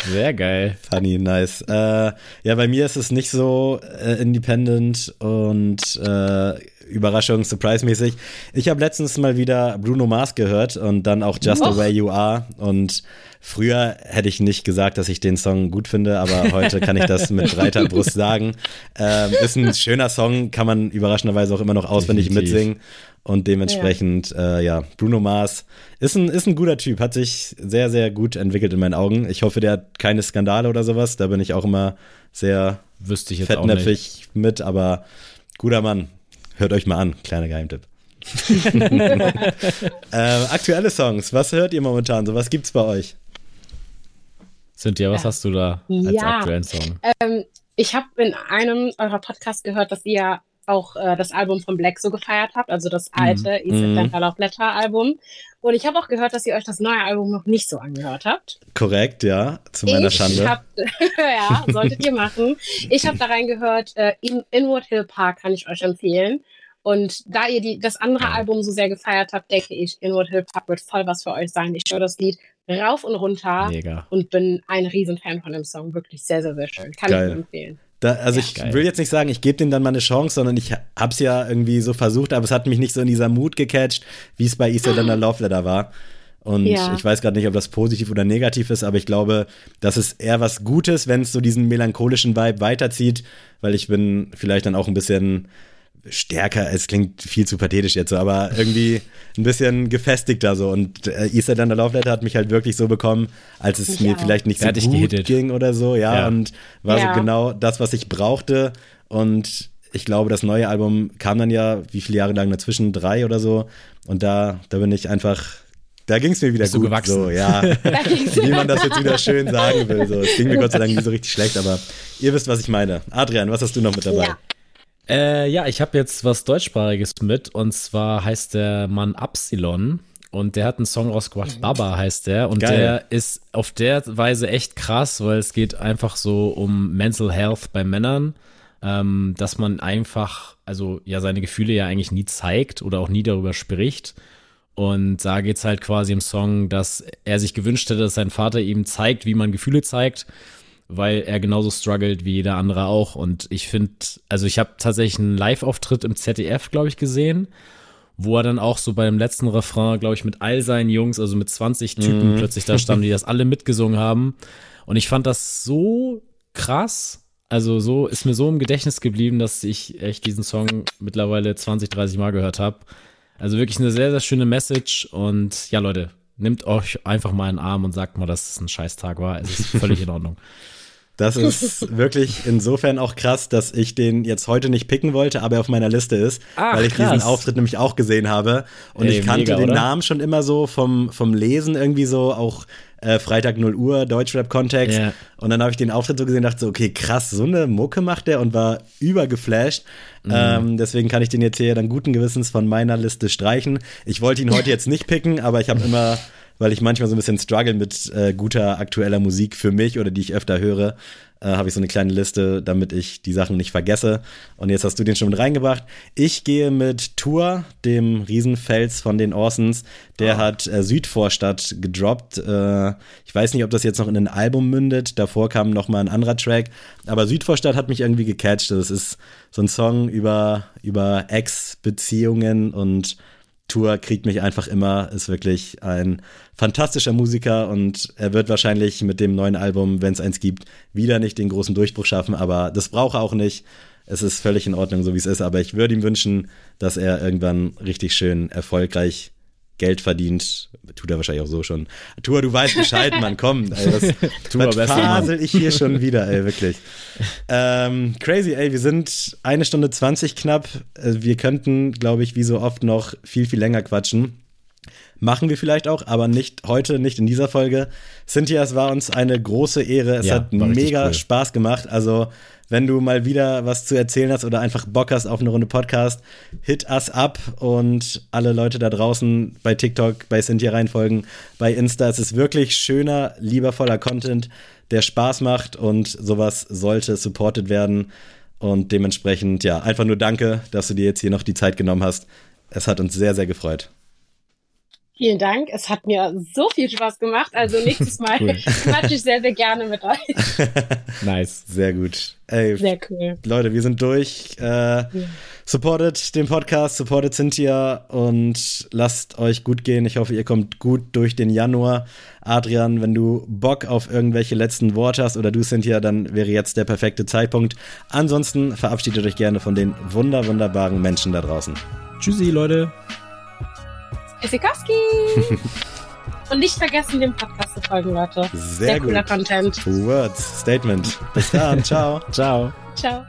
Sehr geil. Funny, nice. Äh, ja, bei mir ist es nicht so äh, independent und äh, Überraschung, Surprise-mäßig. Ich habe letztens mal wieder Bruno Mars gehört und dann auch Just Och. the Way You Are. Und früher hätte ich nicht gesagt, dass ich den Song gut finde, aber heute kann ich das [laughs] mit breiter Brust sagen. Ähm, ist ein schöner Song, kann man überraschenderweise auch immer noch auswendig Definitiv. mitsingen. Und dementsprechend, ja. Äh, ja, Bruno Mars ist ein, ist ein guter Typ, hat sich sehr, sehr gut entwickelt in meinen Augen. Ich hoffe, der hat keine Skandale oder sowas. Da bin ich auch immer sehr Wüsste ich jetzt fettnäpfig mit, aber guter Mann. Hört euch mal an, kleiner Geheimtipp. [laughs] [laughs] äh, aktuelle Songs, was hört ihr momentan? So, was gibt's bei euch? Cynthia, was ja. hast du da als ja. aktuellen Song? Ähm, ich habe in einem eurer Podcasts gehört, dass ihr auch äh, das Album von Black so gefeiert habt, also das mhm. alte mhm. East Blätter Album. Und ich habe auch gehört, dass ihr euch das neue Album noch nicht so angehört habt. Korrekt, ja, zu meiner ich Schande. Hab, [laughs] ja, solltet ihr machen. Ich habe da reingehört, äh, in Inward Hill Park kann ich euch empfehlen. Und da ihr die, das andere Album so sehr gefeiert habt, denke ich, Inward Hill Park wird voll was für euch sein. Ich höre das Lied rauf und runter Mega. und bin ein Riesenfan von dem Song. Wirklich sehr, sehr, sehr schön. Kann Geil. ich empfehlen. Da, also ja, ich geil. will jetzt nicht sagen, ich gebe dem dann mal eine Chance, sondern ich hab's ja irgendwie so versucht, aber es hat mich nicht so in dieser Mut gecatcht, wie es bei Eastlander Love Letter war. Und ja. ich weiß gerade nicht, ob das positiv oder negativ ist, aber ich glaube, das ist eher was Gutes, wenn es so diesen melancholischen Vibe weiterzieht, weil ich bin vielleicht dann auch ein bisschen stärker, es klingt viel zu pathetisch jetzt so, aber irgendwie ein bisschen gefestigter so. Und äh, Easterlander Love Letter hat mich halt wirklich so bekommen, als es mir vielleicht nicht so gut gehittet. ging oder so, ja, ja. und war ja. so genau das, was ich brauchte. Und ich glaube, das neue Album kam dann ja, wie viele Jahre lang dazwischen? Drei oder so. Und da, da bin ich einfach da ging es mir wieder Bist gut. Du gewachsen. So, ja. [laughs] Wie man das jetzt wieder schön sagen will. So. Es ging mir Gott sei Dank nicht so richtig schlecht, aber ihr wisst, was ich meine. Adrian, was hast du noch mit dabei? Ja. Äh, ja, ich habe jetzt was deutschsprachiges mit und zwar heißt der Mann Absilon und der hat einen Song rausgebracht, Baba heißt der und Geil. der ist auf der Weise echt krass, weil es geht einfach so um Mental Health bei Männern, ähm, dass man einfach, also ja, seine Gefühle ja eigentlich nie zeigt oder auch nie darüber spricht. Und da geht's halt quasi im Song, dass er sich gewünscht hätte, dass sein Vater ihm zeigt, wie man Gefühle zeigt weil er genauso struggelt wie jeder andere auch. Und ich finde, also ich habe tatsächlich einen Live-Auftritt im ZDF, glaube ich, gesehen, wo er dann auch so bei dem letzten Refrain, glaube ich, mit all seinen Jungs, also mit 20 Typen mhm. [laughs] plötzlich da standen, die das alle mitgesungen haben. Und ich fand das so krass. Also so ist mir so im Gedächtnis geblieben, dass ich echt diesen Song mittlerweile 20, 30 Mal gehört habe. Also wirklich eine sehr, sehr schöne Message. Und ja, Leute, nehmt euch einfach mal einen Arm und sagt mal, dass es ein Scheißtag war. Es ist völlig in [laughs] Ordnung. Das ist wirklich insofern auch krass, dass ich den jetzt heute nicht picken wollte, aber er auf meiner Liste ist, Ach, weil ich krass. diesen Auftritt nämlich auch gesehen habe. Und Ey, ich kannte mega, den oder? Namen schon immer so vom, vom Lesen irgendwie so, auch äh, Freitag 0 Uhr, Deutschrap-Kontext. Yeah. Und dann habe ich den Auftritt so gesehen und dachte so, okay, krass, so eine Mucke macht der und war übergeflasht. Mhm. Ähm, deswegen kann ich den jetzt hier dann guten Gewissens von meiner Liste streichen. Ich wollte ihn heute [laughs] jetzt nicht picken, aber ich habe immer weil ich manchmal so ein bisschen struggle mit äh, guter aktueller Musik für mich oder die ich öfter höre äh, habe ich so eine kleine Liste, damit ich die Sachen nicht vergesse. Und jetzt hast du den schon mit reingebracht. Ich gehe mit Tour, dem Riesenfels von den Orsons. Der oh. hat äh, Südvorstadt gedroppt. Äh, ich weiß nicht, ob das jetzt noch in ein Album mündet. Davor kam noch mal ein anderer Track. Aber Südvorstadt hat mich irgendwie gecatcht. Das ist so ein Song über, über Ex-Beziehungen und Tour kriegt mich einfach immer, ist wirklich ein fantastischer Musiker und er wird wahrscheinlich mit dem neuen Album, wenn es eins gibt, wieder nicht den großen Durchbruch schaffen, aber das braucht er auch nicht. Es ist völlig in Ordnung, so wie es ist, aber ich würde ihm wünschen, dass er irgendwann richtig schön erfolgreich Geld verdient. Tut er wahrscheinlich auch so schon. Tua, du weißt Bescheid, Mann, komm. [laughs] Ey, das, [laughs] Tua, was fasel ich hier schon wieder, ey, wirklich. [laughs] Ähm, crazy, ey, wir sind eine Stunde zwanzig knapp. Äh, wir könnten, glaube ich, wie so oft noch viel, viel länger quatschen. Machen wir vielleicht auch, aber nicht heute, nicht in dieser Folge. Cynthia, es war uns eine große Ehre. Es ja, hat mega cool. Spaß gemacht. Also, wenn du mal wieder was zu erzählen hast oder einfach Bock hast auf eine Runde Podcast, hit us up und alle Leute da draußen bei TikTok, bei Cynthia reinfolgen, bei Insta. Es ist wirklich schöner, liebervoller Content, der Spaß macht und sowas sollte supported werden. Und dementsprechend, ja, einfach nur danke, dass du dir jetzt hier noch die Zeit genommen hast. Es hat uns sehr, sehr gefreut. Vielen Dank. Es hat mir so viel Spaß gemacht. Also nächstes Mal [laughs] cool. quatsche ich sehr, sehr gerne mit euch. [laughs] nice. Sehr gut. Ey, sehr cool. Leute, wir sind durch. Äh, ja. Supportet den Podcast, supportet Cynthia und lasst euch gut gehen. Ich hoffe, ihr kommt gut durch den Januar. Adrian, wenn du Bock auf irgendwelche letzten Worte hast oder du, Cynthia, dann wäre jetzt der perfekte Zeitpunkt. Ansonsten verabschiedet euch gerne von den wunder, wunderbaren Menschen da draußen. Tschüssi, Leute. Isikowski! [laughs] Und nicht vergessen, dem Podcast zu folgen, Leute. Sehr, Sehr cooler Content. Words, Statement. Bis dann. Ciao. [laughs] Ciao. Ciao.